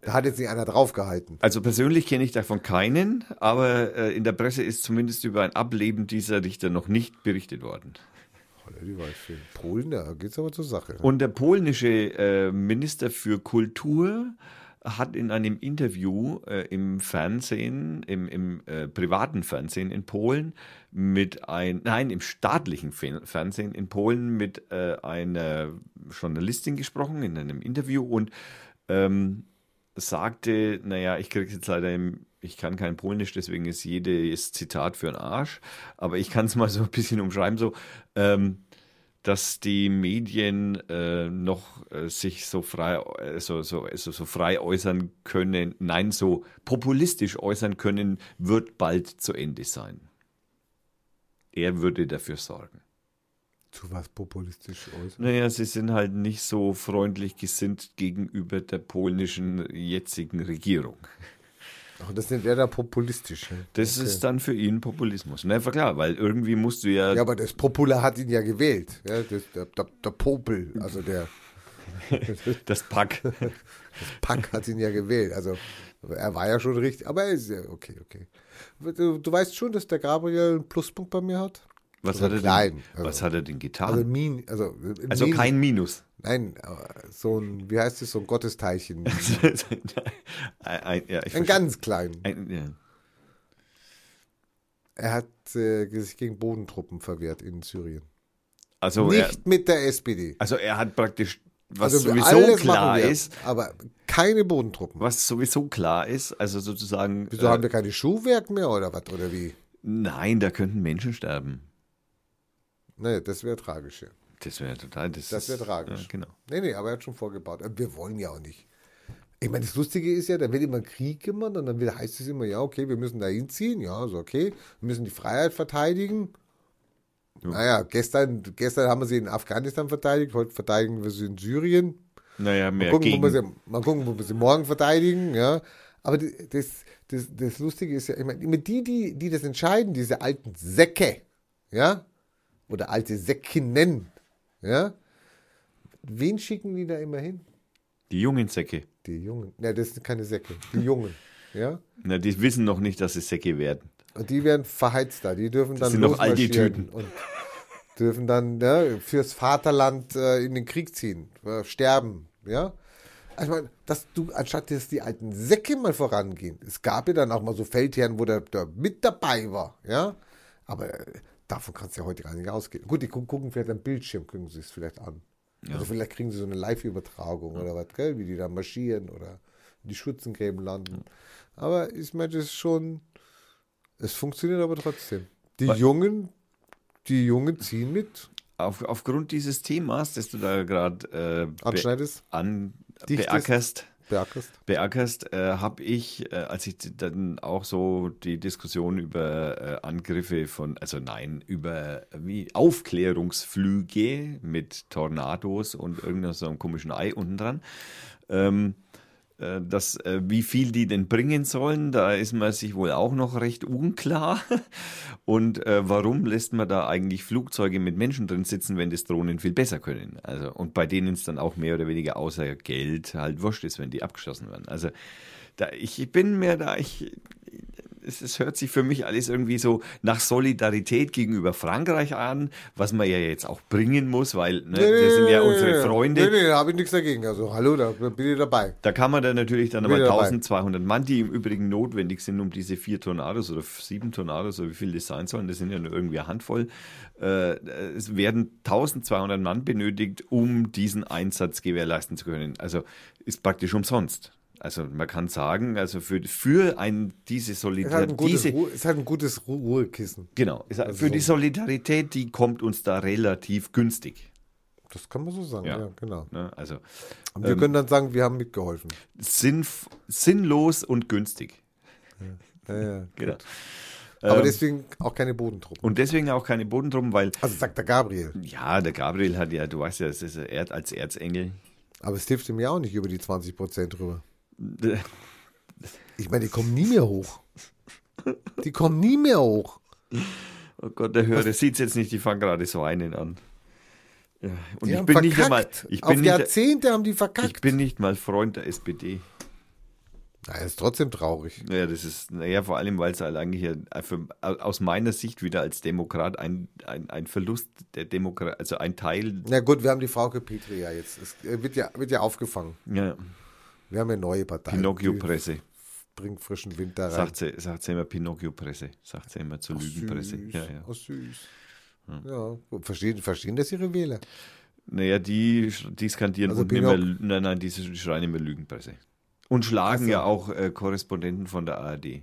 da hat jetzt nicht einer draufgehalten. Also persönlich kenne ich davon keinen, aber äh, in der Presse ist zumindest über ein Ableben dieser Richter noch nicht berichtet worden. Holla die Waldfee. Polen, da geht's aber zur Sache. Und der polnische äh, Minister für Kultur hat in einem Interview äh, im Fernsehen, im, im äh, privaten Fernsehen in Polen mit ein, nein, im staatlichen Fe- Fernsehen in Polen mit äh, einer Journalistin gesprochen in einem Interview und ähm, sagte, naja, ich kriege jetzt leider im, ich kann kein Polnisch, deswegen ist jedes Zitat für einen Arsch, aber ich kann es mal so ein bisschen umschreiben, so, ähm, dass die Medien äh, noch äh, sich so frei, äh, so, so, so, so frei äußern können, nein, so populistisch äußern können, wird bald zu Ende sein. Er würde dafür sorgen. Zu was populistisch äußern. Naja, sie sind halt nicht so freundlich gesinnt gegenüber der polnischen jetzigen Regierung. Ach, das nennt er da populistisch. ne? Das Okay. ist dann für ihn Populismus. Na klar, weil irgendwie musst du ja, Ja, aber das Popula hat ihn ja gewählt. Ja, das, der, der, der Popel, also der das Pack. Pack hat ihn ja gewählt. Also er war ja schon richtig, aber er ist ja okay, okay. Du, du weißt schon, dass der Gabriel einen Pluspunkt bei mir hat? Was, Also hat, er klein, denn, also- was hat er denn getan? Also, Also, Min, also, Min, kein Minus. Nein, aber so ein, wie heißt es, so ein Gottesteilchen. ein, ein, ja, Ein ganz klein. ein, ja. Er hat äh, sich gegen Bodentruppen verwehrt in Syrien. Also, er, Nicht mit der SPD. also er hat praktisch, was Also sowieso klar wir, ist, aber keine Bodentruppen. was sowieso klar ist, also sozusagen, Wieso äh, haben wir keine Schuhwerk mehr oder was oder wie? nein, da könnten Menschen sterben. Nee, das wäre tragisch. Ja. Das wäre total, das, Das wäre tragisch. Ja, genau. Nee, nee, aber er hat schon vorgebaut. Aber Wir wollen ja auch nicht. Ich meine, das Lustige ist ja, da wird immer Krieg gemacht und dann wird, heißt es immer, ja, okay, wir müssen da hinziehen, ja, ist okay. Wir müssen die Freiheit verteidigen. Ja. Naja, gestern, gestern haben wir sie in Afghanistan verteidigt, heute verteidigen wir sie in Syrien. Naja, Mal mehr gucken, wo gegen. wir sie, mal gucken, wo wir sie morgen verteidigen, ja. Aber das, das, das Lustige ist ja, ich meine, immer die, die, die das entscheiden, diese alten Säcke, ja, oder alte Säckinnen, ja, wen schicken die da immer hin? Die jungen Säcke. Die Jungen. Ne, das sind keine Säcke, die Jungen, ja. Na, die wissen noch nicht, dass es Säcke werden. Und die werden verheizt da, die dürfen dann sind noch alte Tüten. und dürfen dann ja, fürs Vaterland äh, in den Krieg ziehen, äh, sterben, ja. Also ich meine, dass du, anstatt dass die alten Säcke mal vorangehen, es gab ja dann auch mal so Feldherren, wo der, der mit dabei war, ja. Aber äh, davon kannst du ja heute gar nicht ausgehen. Gut, die gu- gucken vielleicht am Bildschirm, gucken sie es vielleicht an. Also vielleicht kriegen sie so eine Live-Übertragung oder was, gell, wie die da marschieren oder in die Schützengräben landen. Aber ich meine, das ist schon, es funktioniert aber trotzdem. Die Weil- Jungen, die Jungen ziehen mit. Auf, aufgrund dieses Themas, das du da gerade äh, Anschneidest, an beackerst, beackerst. beackerst äh, habe ich, äh, als ich dann auch so die Diskussion über äh, Angriffe von, also nein, über wie Aufklärungsflüge mit Tornados und irgendeinem so komischen Ei unten dran. Ähm, äh, das, äh, wie viel die denn bringen sollen, da ist man sich wohl auch noch recht unklar. Und äh, warum lässt man da eigentlich Flugzeuge mit Menschen drin sitzen, wenn das Drohnen viel besser können? Also, und bei denen es dann auch mehr oder weniger außer Geld halt wurscht ist, wenn die abgeschossen werden. Also da, ich bin mir da, ich, es, es hört sich für mich alles irgendwie so nach Solidarität gegenüber Frankreich an, was man ja jetzt auch bringen muss, weil ne, das sind ja unsere Freunde. Nee, nee, da habe ich nichts dagegen. Also, hallo, da bin ich dabei. Da kann man dann natürlich dann Bin einmal dabei. 1200 Mann, die im Übrigen notwendig sind, um diese vier Tornados oder sieben Tornados oder wie viel das sein sollen, das sind ja nur irgendwie eine Handvoll. Äh, es werden 1200 Mann benötigt, um diesen Einsatz gewährleisten zu können. Also ist praktisch umsonst. Also man kann sagen, also für, für ein, diese Es ist halt ein Solidarität, gutes, diese, Ruhe, es halt ein gutes Ru- Ruhekissen. genau, ist- Also für die so- Solidarität, die kommt uns da relativ günstig. Das kann man so sagen, ja, Ja. genau. Ne? Also Und wir können dann sagen, wir haben mitgeholfen. sinnf sinnlos und günstig. Ja, ja. Genau. Aber Ähm, deswegen auch keine Bodentruppen. Und deswegen auch keine Bodentruppen, weil, Also sagt der Gabriel. ja, der Gabriel hat ja, du weißt ja, das ist er als Erzengel. Aber es hilft ihm ja auch nicht über die 20 Prozent rüber. Ich meine, die kommen nie mehr hoch. Die kommen nie mehr hoch. Oh Gott, der Hörer sieht es jetzt nicht, die fangen gerade so einen an. Ja, und Die ich haben bin nicht verkackt. einmal, ich Auf bin nicht, Jahrzehnte haben die verkackt. ich bin nicht mal Freund der SPD. Na, ist trotzdem traurig. Naja, das ist, naja, vor allem, weil es halt eigentlich ja für, aus meiner Sicht wieder als Demokrat ein, ein, ein Verlust der Demokratie, also ein Teil, Na gut, wir haben die Frau Petri ja jetzt. Es äh, wird ja, wird ja aufgefangen. ja, Wir haben eine neue Partei. Pinocchio-Presse. Bringt frischen Wind da rein. Sagt sie, sagt sie immer Pinocchio-Presse. Sagt sie immer zur Lügenpresse. süß. Ja, ja. Ach, süß. Ja, verstehen, verstehen das ihre Wähler? Naja, die, die skandieren Also immer, Pinoc- nein, nein, die schreien immer Lügenpresse. Und schlagen Ach so. ja auch äh, Korrespondenten von der ARD.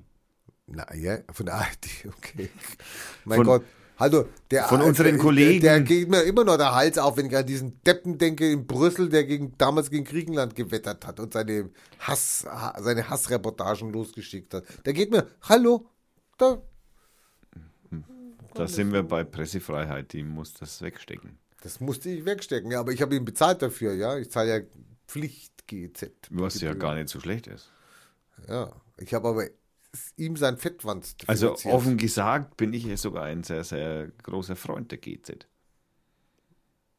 Na ja, von der ARD, okay. Mein Von- Gott. Also, der, von unseren der, Kollegen. Der, der geht mir immer noch der Hals auf, wenn ich an diesen Deppen denke in Brüssel, der gegen, damals gegen Griechenland gewettert hat und seine, Hass, ha- seine Hassreportagen losgeschickt hat. Der geht mir, hallo, da, Da sind wir bei Pressefreiheit, die muss das wegstecken. das musste ich wegstecken. Ja, aber ich habe ihn bezahlt dafür, ja. Ich zahle ja Pflicht-GZ. Was ja gar nicht so schlecht ist. Ja, ich habe aber ihm sein Fettwand Also offen gesagt bin ich ja sogar ein sehr, sehr großer Freund der GZ.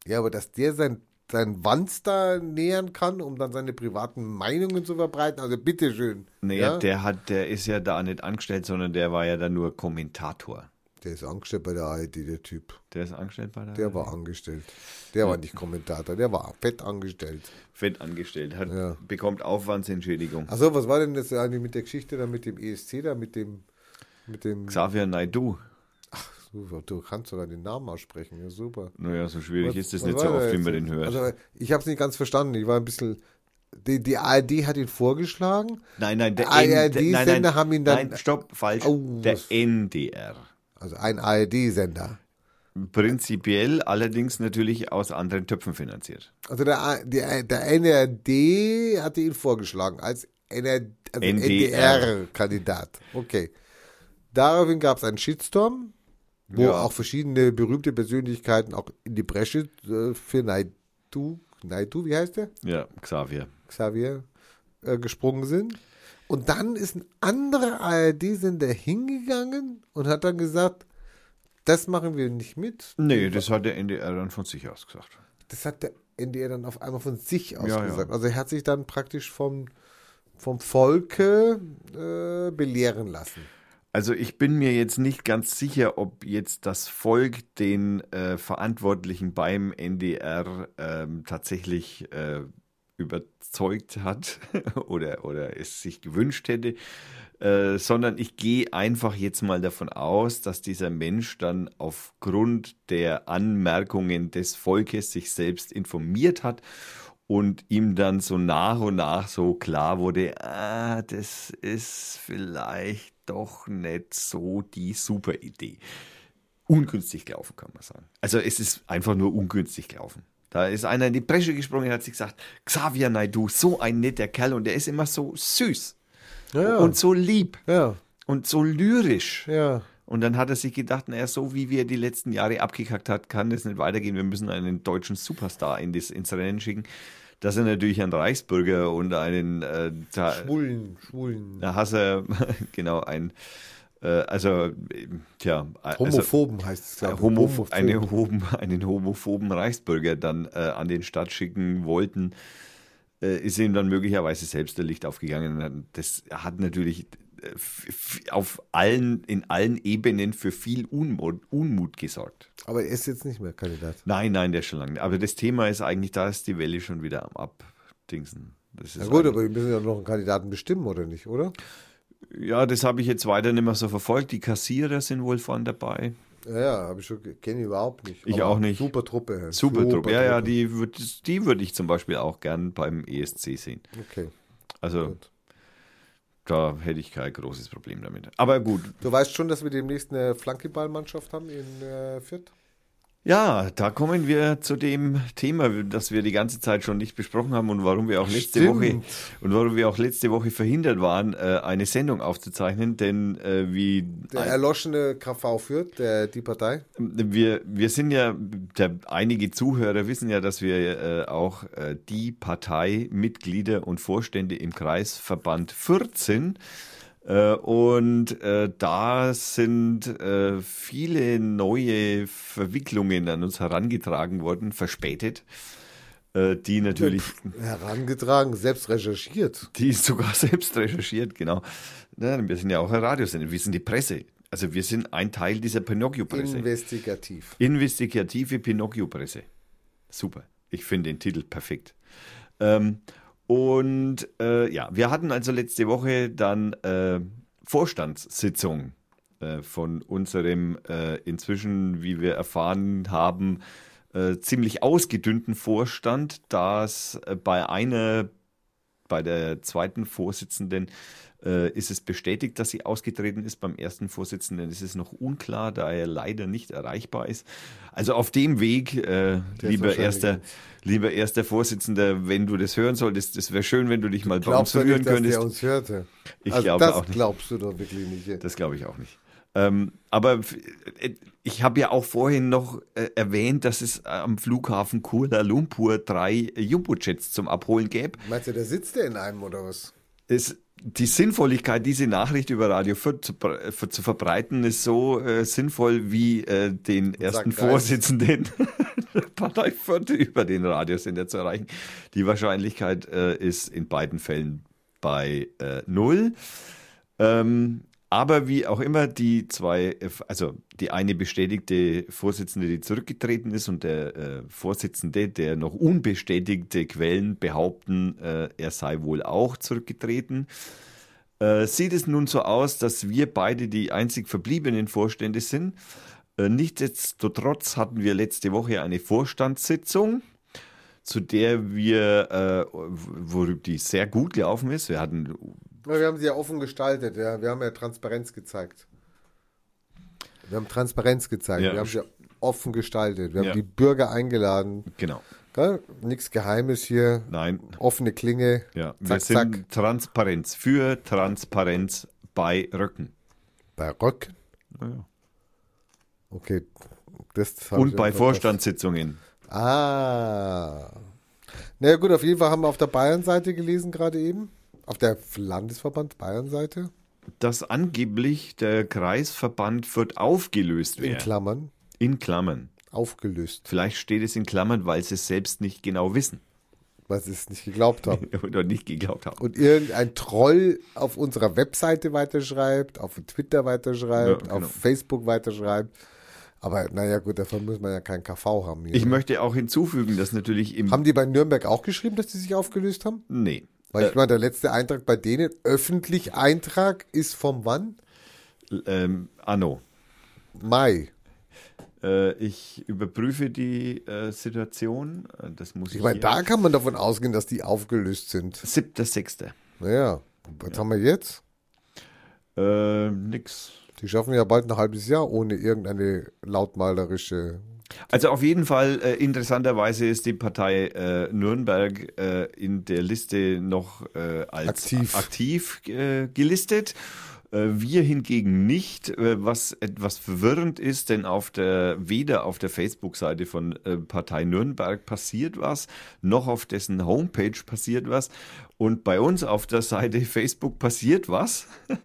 Ja, aber dass der sein, sein Wanz da nähern kann, um dann seine privaten Meinungen zu verbreiten, also bitteschön. Naja, ja? der hat, der ist ja da nicht angestellt, sondern der war ja da nur Kommentator. Der ist angestellt bei der ARD, der Typ. Der ist angestellt bei der Der war angestellt. Der war nicht Kommentator, der war fett angestellt. Fett angestellt, hat, Ja. bekommt Aufwandsentschädigung. Achso, was war denn das eigentlich mit der Geschichte da mit dem ESC da, mit dem, mit dem, Xavier Naidu. super, du kannst sogar den Namen aussprechen, ja super. Naja, so schwierig ist was nicht so oft, wie jetzt? man den hört. Also, ich habe es nicht ganz verstanden, ich war ein bisschen, die, die ARD hat ihn vorgeschlagen, nein, nein, der ARD N- nein, Sender nein, haben ihn dann- Nein, stopp, falsch. Oh, der was- NDR. Also ein ARD-Sender. Prinzipiell allerdings natürlich aus anderen Töpfen finanziert. Also der, der, der NRD hatte ihn vorgeschlagen als NR, also NDR. NDR-Kandidat. Okay. Daraufhin gab es einen Shitstorm, wo Ja. auch verschiedene berühmte Persönlichkeiten auch in die Bresche äh, für Naidu Naidu, wie heißt der? Ja, Xavier. Xavier, äh, gesprungen sind. Und dann ist ein anderer ARD-Sender hingegangen und hat dann gesagt, das machen wir nicht mit. Nee, das hat der NDR dann von sich aus gesagt. Das hat der NDR dann auf einmal von sich aus Ja, ja. gesagt. Also er hat sich dann praktisch vom, vom Volke äh, belehren lassen. Also ich bin mir jetzt nicht ganz sicher, ob jetzt das Volk den äh, Verantwortlichen beim NDR ähm, tatsächlich äh, überzeugt hat oder, oder es sich gewünscht hätte, äh, sondern ich gehe einfach jetzt mal davon aus, dass dieser Mensch dann aufgrund der Anmerkungen des Volkes sich selbst informiert hat und ihm dann so nach und nach so klar wurde, ah, das ist vielleicht doch nicht so die super Idee. Ungünstig gelaufen, kann man sagen. Also es ist einfach nur ungünstig gelaufen. Da ist einer in die Bresche gesprungen und hat sich gesagt, Xavier Naidu, so ein netter Kerl und der ist immer so süß Ja, und so lieb ja, und so lyrisch. Und dann hat er sich gedacht, naja, so wie wir die letzten Jahre abgekackt hat, kann das nicht weitergehen. Wir müssen einen deutschen Superstar in das, ins Rennen schicken. Dass er natürlich einen Reichsbürger und einen äh, da, Schwulen, Schwulen. da hast er genau ein also äh, tja also, Homophoben heißt es, glaube äh, ich. Homo, eine hoben, einen homophoben Reichsbürger dann äh, an den Start schicken wollten, äh, ist ihm dann möglicherweise selbst der Licht aufgegangen. Das hat natürlich äh, auf allen, in allen Ebenen für viel Unmut, Unmut gesorgt. Aber er ist jetzt nicht mehr Kandidat. Nein, nein, der ist schon lange. Aber das Thema ist eigentlich, da ist die Welle schon wieder am Abdingsen. Das Na gut, aber wir müssen ja noch einen Kandidaten bestimmen, oder nicht, oder? Ja, das habe ich jetzt weiter nicht mehr so verfolgt. Die Kassierer sind wohl vorne dabei. Ja, ja, habe ich schon, kenne ich überhaupt nicht. Ich Aber auch nicht. Super Truppe. ja. Super Truppe. Ja, ja, die würde die würd ich zum Beispiel auch gern beim ESC sehen. Okay, Also gut. da hätte ich kein großes Problem damit. Aber gut, Du weißt schon, dass wir demnächst eine Flankeballmannschaft haben in äh, Fürth? Ja, da kommen wir zu dem Thema, das wir die ganze Zeit schon nicht besprochen haben und warum wir auch letzte Stimmt. Woche und warum wir auch letzte Woche verhindert waren, äh, eine Sendung aufzuzeichnen, denn äh, wie Der erloschene KV Fürth, der, die Partei. Wir, wir sind ja, der, einige Zuhörer wissen ja, dass wir äh, auch die Parteimitglieder und Vorstände im Kreisverband 14 äh, und äh, da sind äh, viele neue Verwicklungen an uns herangetragen worden, verspätet, äh, die natürlich, Herangetragen, selbst recherchiert. die sogar selbst recherchiert, genau. Na, wir sind ja auch ein Radiosender, wir sind die Presse. Also wir sind ein Teil dieser Pinocchio-Presse. Investigativ. Investigative Pinocchio-Presse. Super. Ich finde den Titel perfekt. Ähm, und äh, ja, wir hatten also letzte Woche dann äh, Vorstandssitzung äh, von unserem äh, inzwischen, wie wir erfahren haben, äh, ziemlich ausgedünnten Vorstand, das äh, bei einer, bei der zweiten Vorsitzenden ist es bestätigt, dass sie ausgetreten ist. Beim ersten Vorsitzenden ist es noch unklar, da er leider nicht erreichbar ist. Also auf dem Weg, äh, lieber erster, lieber erster Vorsitzender, wenn du das hören solltest, es wäre schön, wenn du dich mal bei uns du rühren nicht, dass könntest. der uns hörte? Ich also glaube das auch nicht. glaubst du doch wirklich nicht. Das glaube ich auch nicht. Ähm, aber äh, ich habe ja auch vorhin noch äh, erwähnt, dass es am Flughafen Kuala Lumpur drei Jumbo-Jets zum Abholen gäbe. Meinst du, der sitzt der in einem oder was? Es, die Sinnvolligkeit, diese Nachricht über Radio Fürth zu, bre- äh, zu verbreiten, ist so äh, sinnvoll wie äh, den ersten. Vorsitzenden der Partei Fürth über den Radiosender zu erreichen. Die Wahrscheinlichkeit äh, ist in beiden Fällen bei äh, null. Ähm, aber wie auch immer, die zwei, also die eine bestätigte Vorsitzende, die zurückgetreten ist, und der äh, Vorsitzende, der noch unbestätigte Quellen behaupten, äh, er sei wohl auch zurückgetreten, äh, sieht es nun so aus, dass wir beide die einzig verbliebenen Vorstände sind. Äh, nichtsdestotrotz hatten wir letzte Woche eine Vorstandssitzung zu der wir, äh, worüber die sehr gut gelaufen ist. Wir hatten Wir haben sie ja offen gestaltet, ja. Wir haben ja Transparenz gezeigt. Wir haben Transparenz gezeigt. Ja. Wir haben sie offen gestaltet. Wir haben Ja. die Bürger eingeladen. Genau. Gell? Nichts Geheimes hier. Nein, Offene Klinge. ja, wir Zack, sind zack. Transparenz für Transparenz bei Röcken. Bei Röcken. Ja. Okay. Und bei. Vorstandssitzungen. Ah. naja gut, auf jeden Fall haben wir auf der Bayern-Seite gelesen gerade eben. Auf der Landesverband Bayern-Seite. Dass angeblich der Kreisverband wird aufgelöst In werden. Klammern. In Klammern. Aufgelöst. Vielleicht steht es in Klammern, weil sie es selbst nicht genau wissen Weil sie es nicht geglaubt haben. oder nicht geglaubt haben. Und irgendein Troll auf unserer Webseite weiterschreibt, auf Twitter weiterschreibt, Ja, genau. auf Facebook weiterschreibt. Aber naja gut, davon muss man ja keinen KV haben. Hier. Ich möchte auch hinzufügen, dass natürlich im. haben die bei Nürnberg auch geschrieben, dass die sich aufgelöst haben? nee. Weil ich meine, der letzte Eintrag bei denen, öffentlich Eintrag, ist vom wann? Ähm, Anno. Mai. Äh, ich überprüfe die äh, Situation. Äh, Das muss ich. Ich meine, da kann man davon ausgehen, dass die aufgelöst sind. 7.6. Naja, was haben wir jetzt? Äh, nix. Die schaffen ja bald ein halbes Jahr ohne irgendeine lautmalerische. Also auf jeden Fall, äh, interessanterweise ist die Partei äh, Nürnberg äh, in der Liste noch äh, als Aktiv. aktiv äh, gelistet. Äh, Wir hingegen nicht, äh, was etwas verwirrend ist, denn auf der, weder auf der Facebook-Seite von äh, Partei Nürnberg passiert was, noch auf dessen Homepage passiert was. Und bei uns auf der Seite Facebook passiert was.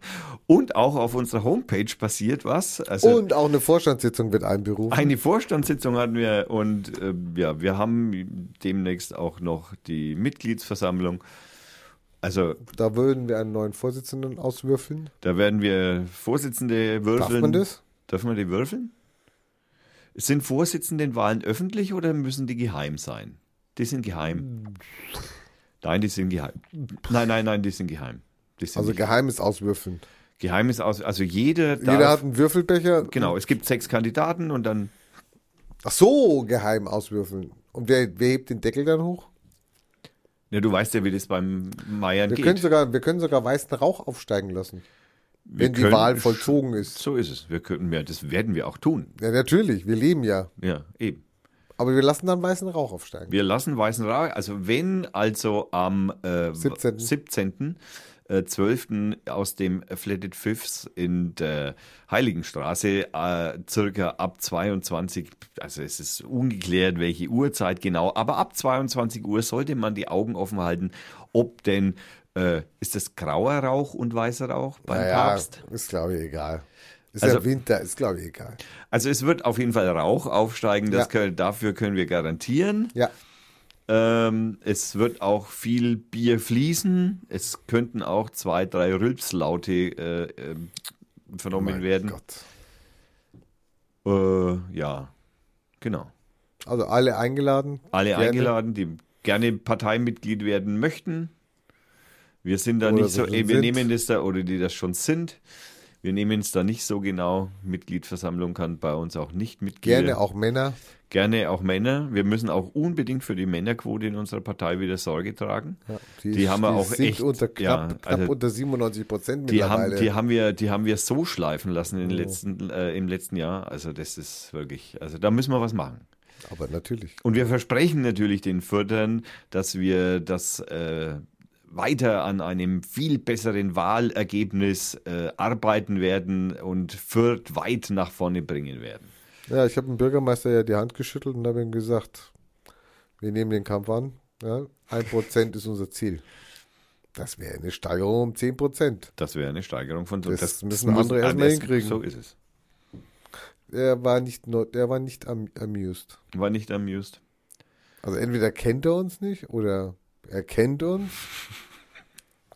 Und auch auf unserer Homepage passiert was. Also Und auch eine Vorstandssitzung wird einberufen. eine Vorstandssitzung hatten wir und äh, ja, wir haben demnächst auch noch die Mitgliedsversammlung. Also Da würden wir einen neuen Vorsitzenden auswürfeln. da werden wir Vorsitzende würfeln. Darf man das? Darf man die würfeln? Sind Vorsitzendenwahlen öffentlich oder müssen die geheim sein? Die sind geheim. Nein, die sind geheim. Nein, nein, nein, die sind geheim. Die sind Also nicht- geheimes Auswürfeln. geheim ist aus. Also jeder darf. Jeder hat einen Würfelbecher. genau, es gibt sechs Kandidaten und dann Ach so, geheim auswürfeln. Und wer, wer hebt den Deckel dann hoch? Ja, du weißt ja, wie das beim Meiern Wir geht. können, sogar, wir können sogar weißen Rauch aufsteigen lassen, Wir wenn die können- Wahl vollzogen ist. So ist es. Wir könnten ja, das werden wir auch tun. Ja, natürlich, wir leben ja. Ja, eben. Aber wir lassen dann weißen Rauch aufsteigen. Wir lassen weißen Rauch. Also wenn also am äh, 17.. 17. Äh, 12. aus dem Flatted Fifths in der Heiligenstraße äh, circa ab 22, also es ist ungeklärt, welche Uhrzeit genau, aber ab 22 Uhr sollte man die Augen offen halten, ob denn, äh, ist das grauer Rauch und weißer Rauch beim Naja, Papst? ist glaube ich egal. Ist Also- ja Winter, ist glaube ich egal. Also es wird auf jeden Fall Rauch aufsteigen, das Ja. können, dafür können wir garantieren. Ja, Ähm, es wird auch viel Bier fließen. Es könnten auch zwei, drei Rülpslaute äh, ähm, vernommen mein werden. Gott. Äh, ja, genau. Also alle eingeladen. Alle Gerne. eingeladen, die gerne Parteimitglied werden möchten. Wir sind da Oder nicht so, eh, wir sind. nehmen das da, oder die das schon sind. Wir nehmen es da nicht so genau. Mitgliedversammlung kann bei uns auch nicht Mitglieder. Gerne auch Männer. Gerne auch Männer. Wir müssen auch unbedingt für die Männerquote in unserer Partei wieder Sorge tragen. Ja, Die haben wir auch sind echt- unter knapp, ja, knapp also unter 97 Prozent Die haben, mittlerweile. die, haben wir, die haben wir so schleifen lassen in Oh. letzten, äh, im letzten Jahr. Also das ist wirklich, also da müssen wir was machen. Aber natürlich. Und wir versprechen natürlich den Förderern, dass wir das äh, weiter an einem viel besseren Wahlergebnis äh, arbeiten werden und Fürth weit nach vorne bringen werden. Ja, ich habe dem Bürgermeister ja die Hand geschüttelt und habe ihm gesagt, wir nehmen den Kampf an. Ja, ein Prozent ist unser Ziel. Das wäre eine Steigerung um 10 Prozent. Das wäre eine Steigerung von Das müssen andere erstmal das- hinkriegen. So ist es. Der war nicht, der war nicht am, amused. War nicht amused. Also entweder kennt er uns nicht oder er kennt uns.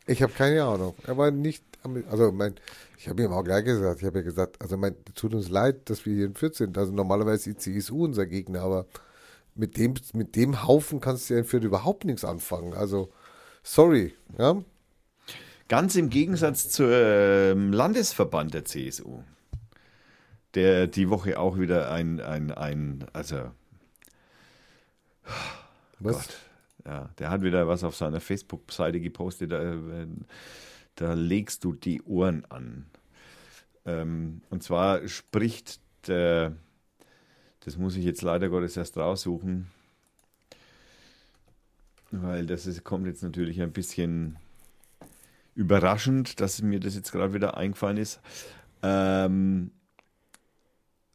Ich habe keine Ahnung. Er war nicht, also mein, ich habe ihm auch gleich gesagt, ich habe ja gesagt, also mein, tut uns leid, dass wir hier in Fürth sind. Also normalerweise ist die CSU unser Gegner, aber mit dem, mit dem Haufen kannst du ja in Fürth überhaupt nichts anfangen. Also, sorry, ja. Ganz im Gegensatz zum ähm, Landesverband der CSU, der die Woche auch wieder ein, ein, ein also Was? Gott, ja, der hat wieder was auf seiner Facebook-Seite gepostet, da, äh, da legst du die Ohren an. Ähm, und zwar spricht der, das muss ich jetzt leider Gottes erst raussuchen, weil das ist, kommt jetzt natürlich ein bisschen überraschend, dass mir das jetzt gerade wieder eingefallen ist. Ähm,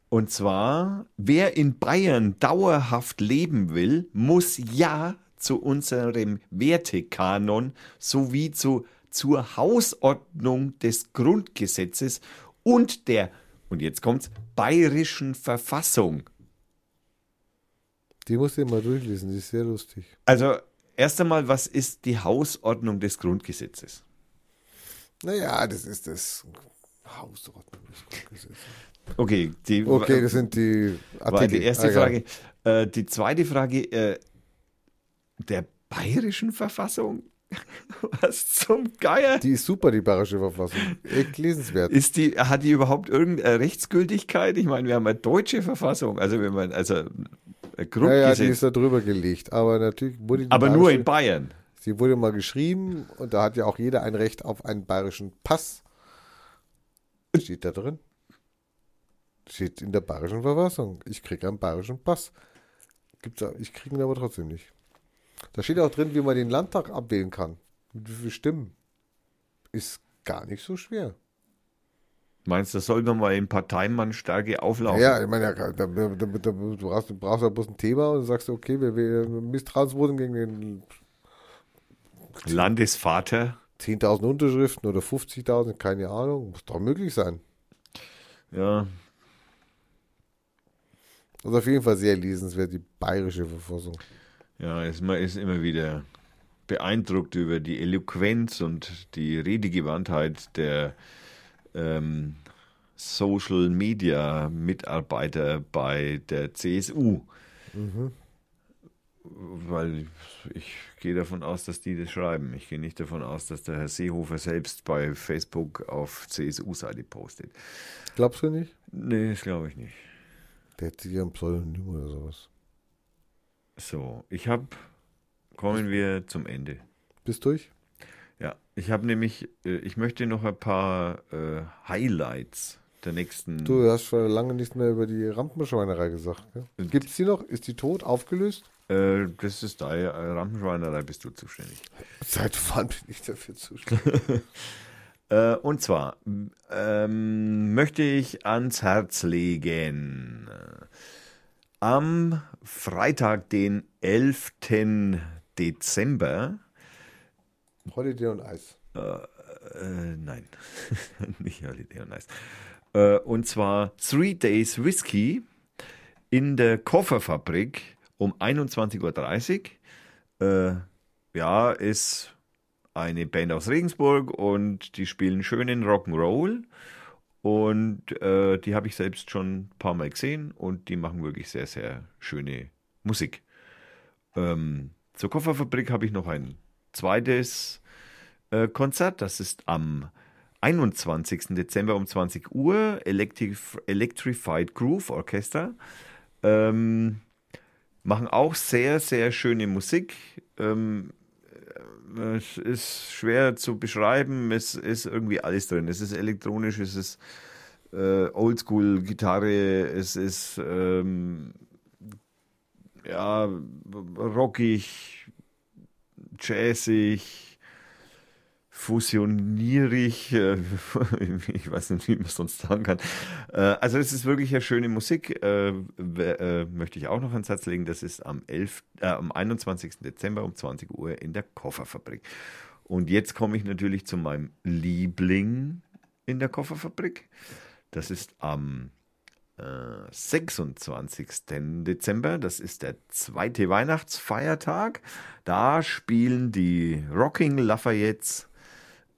und zwar, wer in Bayern dauerhaft leben will, muss ja zu unserem Wertekanon sowie zu, zur Hausordnung des Grundgesetzes und der, und jetzt kommt's, bayerischen Verfassung. Die musst du mal durchlesen, die ist sehr lustig. Also, erst einmal, was ist die Hausordnung des Grundgesetzes? Naja, das ist das Hausordnung des Grundgesetzes. Okay, die, Okay, das sind die war die erste Ah, ja. Frage. Äh, die zweite Frage, äh, der bayerischen Verfassung? Was zum Geier? Die ist super, die bayerische Verfassung. Echt lesenswert. Ist die, hat die überhaupt irgendeine Rechtsgültigkeit? Ich meine, wir haben eine deutsche Verfassung, also wenn man, also ein Ja, ja, die ist da drüber gelegt. Aber natürlich wurde die aber nur in Bayern. Sie wurde mal geschrieben und da hat ja auch jeder ein Recht auf einen bayerischen Pass. Steht da drin. Steht in der bayerischen Verfassung. Ich kriege einen bayerischen Pass. Gibt's, da- ich kriege ihn aber trotzdem nicht. Da steht auch drin, wie man den Landtag abwählen kann. Mit wie viele Stimmen. Ist gar nicht so schwer. Meinst du, das soll man mal in Parteimannstärke auflaufen? Ja, ich meine, ja, da, da, da, du brauchst, du brauchst ja bloß ein Thema und sagst, okay, wir wählen Misstrauensvoten gegen den Landesvater. 10.000 Unterschriften oder 50.000, keine Ahnung. Muss doch möglich sein. Ja, Also auf jeden Fall sehr lesenswert, die bayerische Verfassung. Ja, ist, man ist immer wieder beeindruckt über die Eloquenz und die Redegewandtheit der ähm, Social Media Mitarbeiter bei der CSU. Weil ich gehe davon aus, dass die das schreiben. Ich gehe nicht davon aus, dass der Herr Seehofer selbst bei Facebook auf CSU-Seite postet. Glaubst du nicht? Nee, das glaube ich nicht. Der hat sicher ein Pseudonym oder sowas. So, ich habe, kommen wir zum Ende. Bist durch? Ja, ich habe nämlich, äh, ich möchte noch ein paar äh, Highlights der nächsten. Du hast schon lange nichts mehr über die Rampenschweinerei gesagt. Und- Gibt es die noch? Ist die tot? Aufgelöst? Äh, das ist deine äh, Rampenschweinerei, bist du zuständig. Seit wann bin ich dafür zuständig? Äh, und zwar ähm, möchte ich ans Herz legen. Äh, Am Freitag, den 11. Dezember, Holiday und Eis. Äh, nein, nicht Holiday on Ice. Äh, und zwar Three Days Whiskey in der Kofferfabrik um 21.30 Uhr. Äh, ja, ist eine Band aus Regensburg und die spielen schönen Rock'n'Roll. Und äh, die habe ich selbst schon ein paar Mal gesehen und die machen wirklich sehr, sehr schöne Musik. Ähm, zur Kofferfabrik habe ich noch ein zweites äh, Konzert. Das ist am 21. Dezember um 20 Uhr. Electrif Electrified Groove Orchester. Ähm, machen auch sehr, sehr schöne Musik. Ähm, äh, es ist schwer zu beschreiben. Es ist irgendwie alles drin. Es ist elektronisch, es ist äh, Oldschool-Gitarre, es ist ähm, ja, rockig, jazzig, fusionierig, äh, ich weiß nicht, wie man es sonst sagen kann. Äh, also es ist wirklich eine schöne Musik, äh, äh, möchte ich auch noch ans Herz legen. Das ist am, 11, äh, am 21. Dezember um 20 Uhr in der Kofferfabrik. Und jetzt komme ich natürlich zu meinem Liebling in der Kofferfabrik. Das ist am äh, 26. Dezember, das ist der zweite Weihnachtsfeiertag. Da spielen die Rocking Lafayettes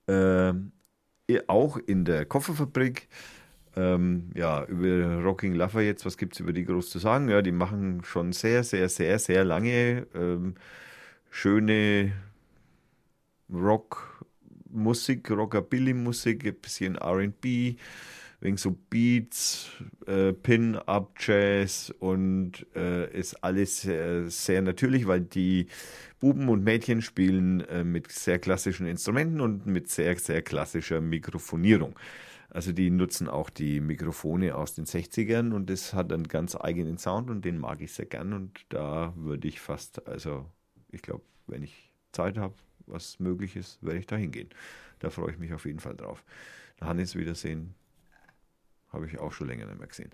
äh, auch in der Kofferfabrik. Ähm, ja, über Rocking Lafayettes, was gibt es über die groß zu sagen? Ja, die machen schon sehr, sehr, sehr, sehr lange ähm, schöne Rockmusik, Rockabilly-Musik, ein bisschen RB, wegen so Beats, äh, Pin-Up, Jazz und äh, ist alles sehr, sehr natürlich, weil die Buben und Mädchen spielen äh, mit sehr klassischen Instrumenten und mit sehr, sehr klassischer Mikrofonierung. Also die nutzen auch die Mikrofone aus den 60ern und das hat einen ganz eigenen Sound und den mag ich sehr gern und da würde ich fast, also ich glaube, wenn ich Zeit habe, was möglich ist, werde ich da hingehen. Da freue ich mich auf jeden Fall drauf. Hannes wiedersehen, habe ich auch schon länger nicht mehr gesehen.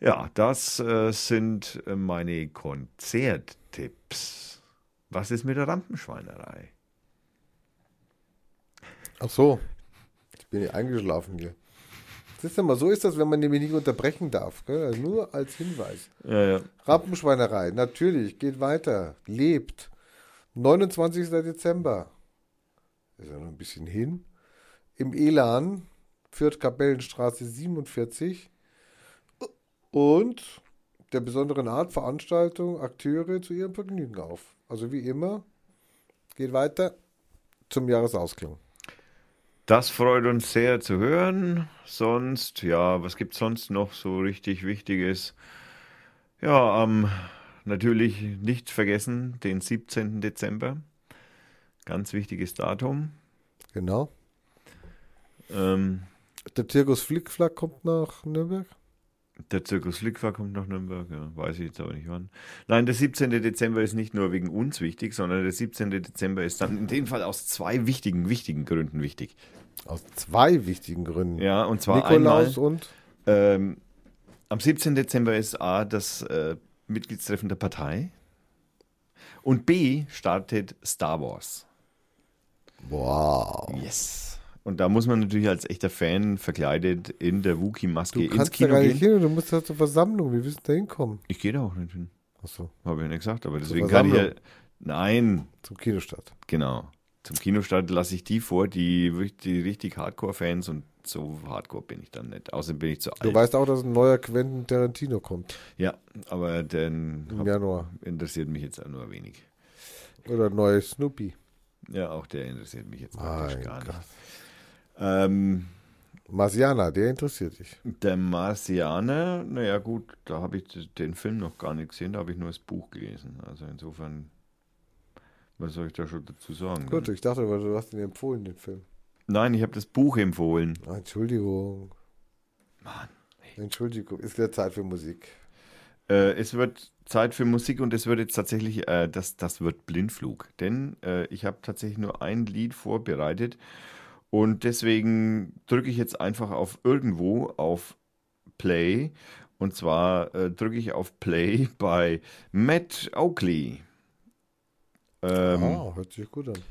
Ja, das äh, sind äh, meine Konzerttipps. Was ist mit der Rampenschweinerei? Ach so. Ich bin ja eingeschlafen hier. Siehst du mal, so ist das, wenn man nämlich nicht unterbrechen darf. Also nur als Hinweis. Ja, ja. Rampenschweinerei, natürlich, geht weiter, lebt. 29. Dezember. Ist ja noch ein bisschen hin. Im Elan, Fürth-Kapellenstraße 47. Und der besonderen Art Veranstaltung Akteure zu ihrem Vergnügen auf. Also wie immer, geht weiter zum Jahresausklang. Das freut uns sehr zu hören. Sonst, ja, was gibt es sonst noch so richtig Wichtiges? Ja, ähm, natürlich nicht vergessen, den 17. Dezember. Ganz wichtiges Datum. Genau. Ähm, Der Zirkus Flickflack kommt nach Nürnberg. der Zirkus Flickfer kommt nach Nürnberg, ja, weiß ich jetzt aber nicht wann. Nein, der 17. Dezember ist nicht nur wegen uns wichtig, sondern der 17. Dezember ist dann in dem Fall aus zwei wichtigen, wichtigen Gründen wichtig. Aus zwei wichtigen Gründen. Ja, und zwar Nikolaus einmal, und ähm, am 17. Dezember ist A, das äh, Mitgliedstreffen der Partei und B, startet Star Wars. wow. Yes. Und da muss man natürlich als echter Fan verkleidet in der Wookie-Maske Du ins kannst da Kino gar nicht gehen. hin, du musst da zur Versammlung. Wie willst du da hinkommen? Ich gehe da auch nicht hin. Achso, Habe ich ja nicht gesagt, aber deswegen kann ich ja. Nein, zum Kinostart. genau. Zum Kinostart lasse ich die vor, die, die richtig Hardcore-Fans und so Hardcore bin ich dann nicht. Außerdem bin ich zu alt. Du weißt auch, dass ein neuer Quentin Tarantino kommt ja, aber den im Januar. interessiert mich jetzt auch nur wenig. Oder ein neuer Snoopy. Ja, auch der interessiert mich jetzt praktisch gar Gott. nicht. Ähm, Marciana, der interessiert dich. der Marsianer, naja gut, da habe ich den Film noch gar nicht gesehen, da habe ich nur das Buch gelesen. Also insofern, was soll ich da schon dazu sagen? Gut, ich dachte, du hast ihn empfohlen, den Film. Nein, ich habe das Buch empfohlen. Ah, Entschuldigung. Mann. Entschuldigung, ist wieder Zeit für Musik. Äh, es wird Zeit für Musik und es wird jetzt tatsächlich, äh, das, das wird Blindflug. Denn äh, ich habe tatsächlich nur ein Lied vorbereitet und deswegen drücke ich jetzt einfach auf irgendwo auf Play. Und zwar äh, drücke ich auf Play bei Matt Oakley. Ähm, ah, hört sich gut an.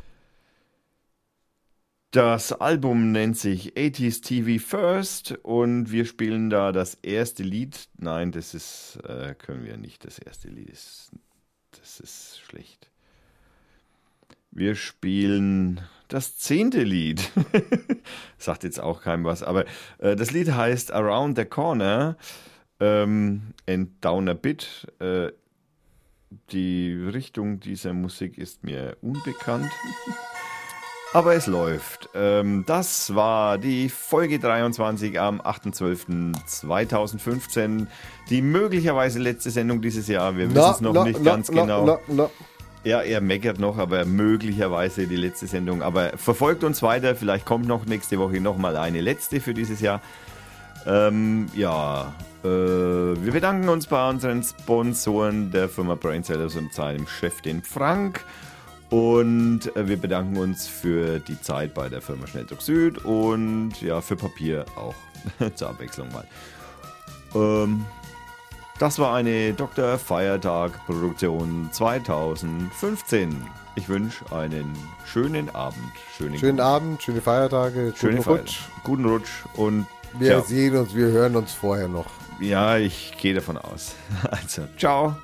Das Album nennt sich 80s TV First und wir spielen da das erste Lied. Nein, das ist, äh, können wir nicht. Das erste Lied ist, das ist schlecht. Wir spielen das zehnte Lied. Sagt jetzt auch keinem was, aber äh, das Lied heißt Around the Corner ähm, and Down a Bit. Äh, die Richtung dieser Musik ist mir unbekannt. Aber es läuft. Ähm, das war die Folge 23 am 8.12.2015. Die möglicherweise letzte Sendung dieses Jahr. Wir wissen es noch nicht ganz genau. Na, na. Ja, er meckert noch, aber möglicherweise die letzte Sendung. Aber verfolgt uns weiter. Vielleicht kommt noch nächste Woche nochmal eine letzte für dieses Jahr. Ähm, ja, äh, wir bedanken uns bei unseren Sponsoren der Firma Brainsellers und seinem Chef, den Frank. Und äh, wir bedanken uns für die Zeit bei der Firma Schnelldruck Süd und ja, für Papier auch zur Abwechslung mal. Ähm, das war eine Dr. Feiertag Produktion 2015. Ich wünsche einen schönen Abend, schönen, Schönen Abend, schöne Feiertage, schönen guten Rutsch. guten Rutsch und Wir ja, sehen uns, wir hören uns vorher noch. ja, ich gehe davon aus. Also, ciao.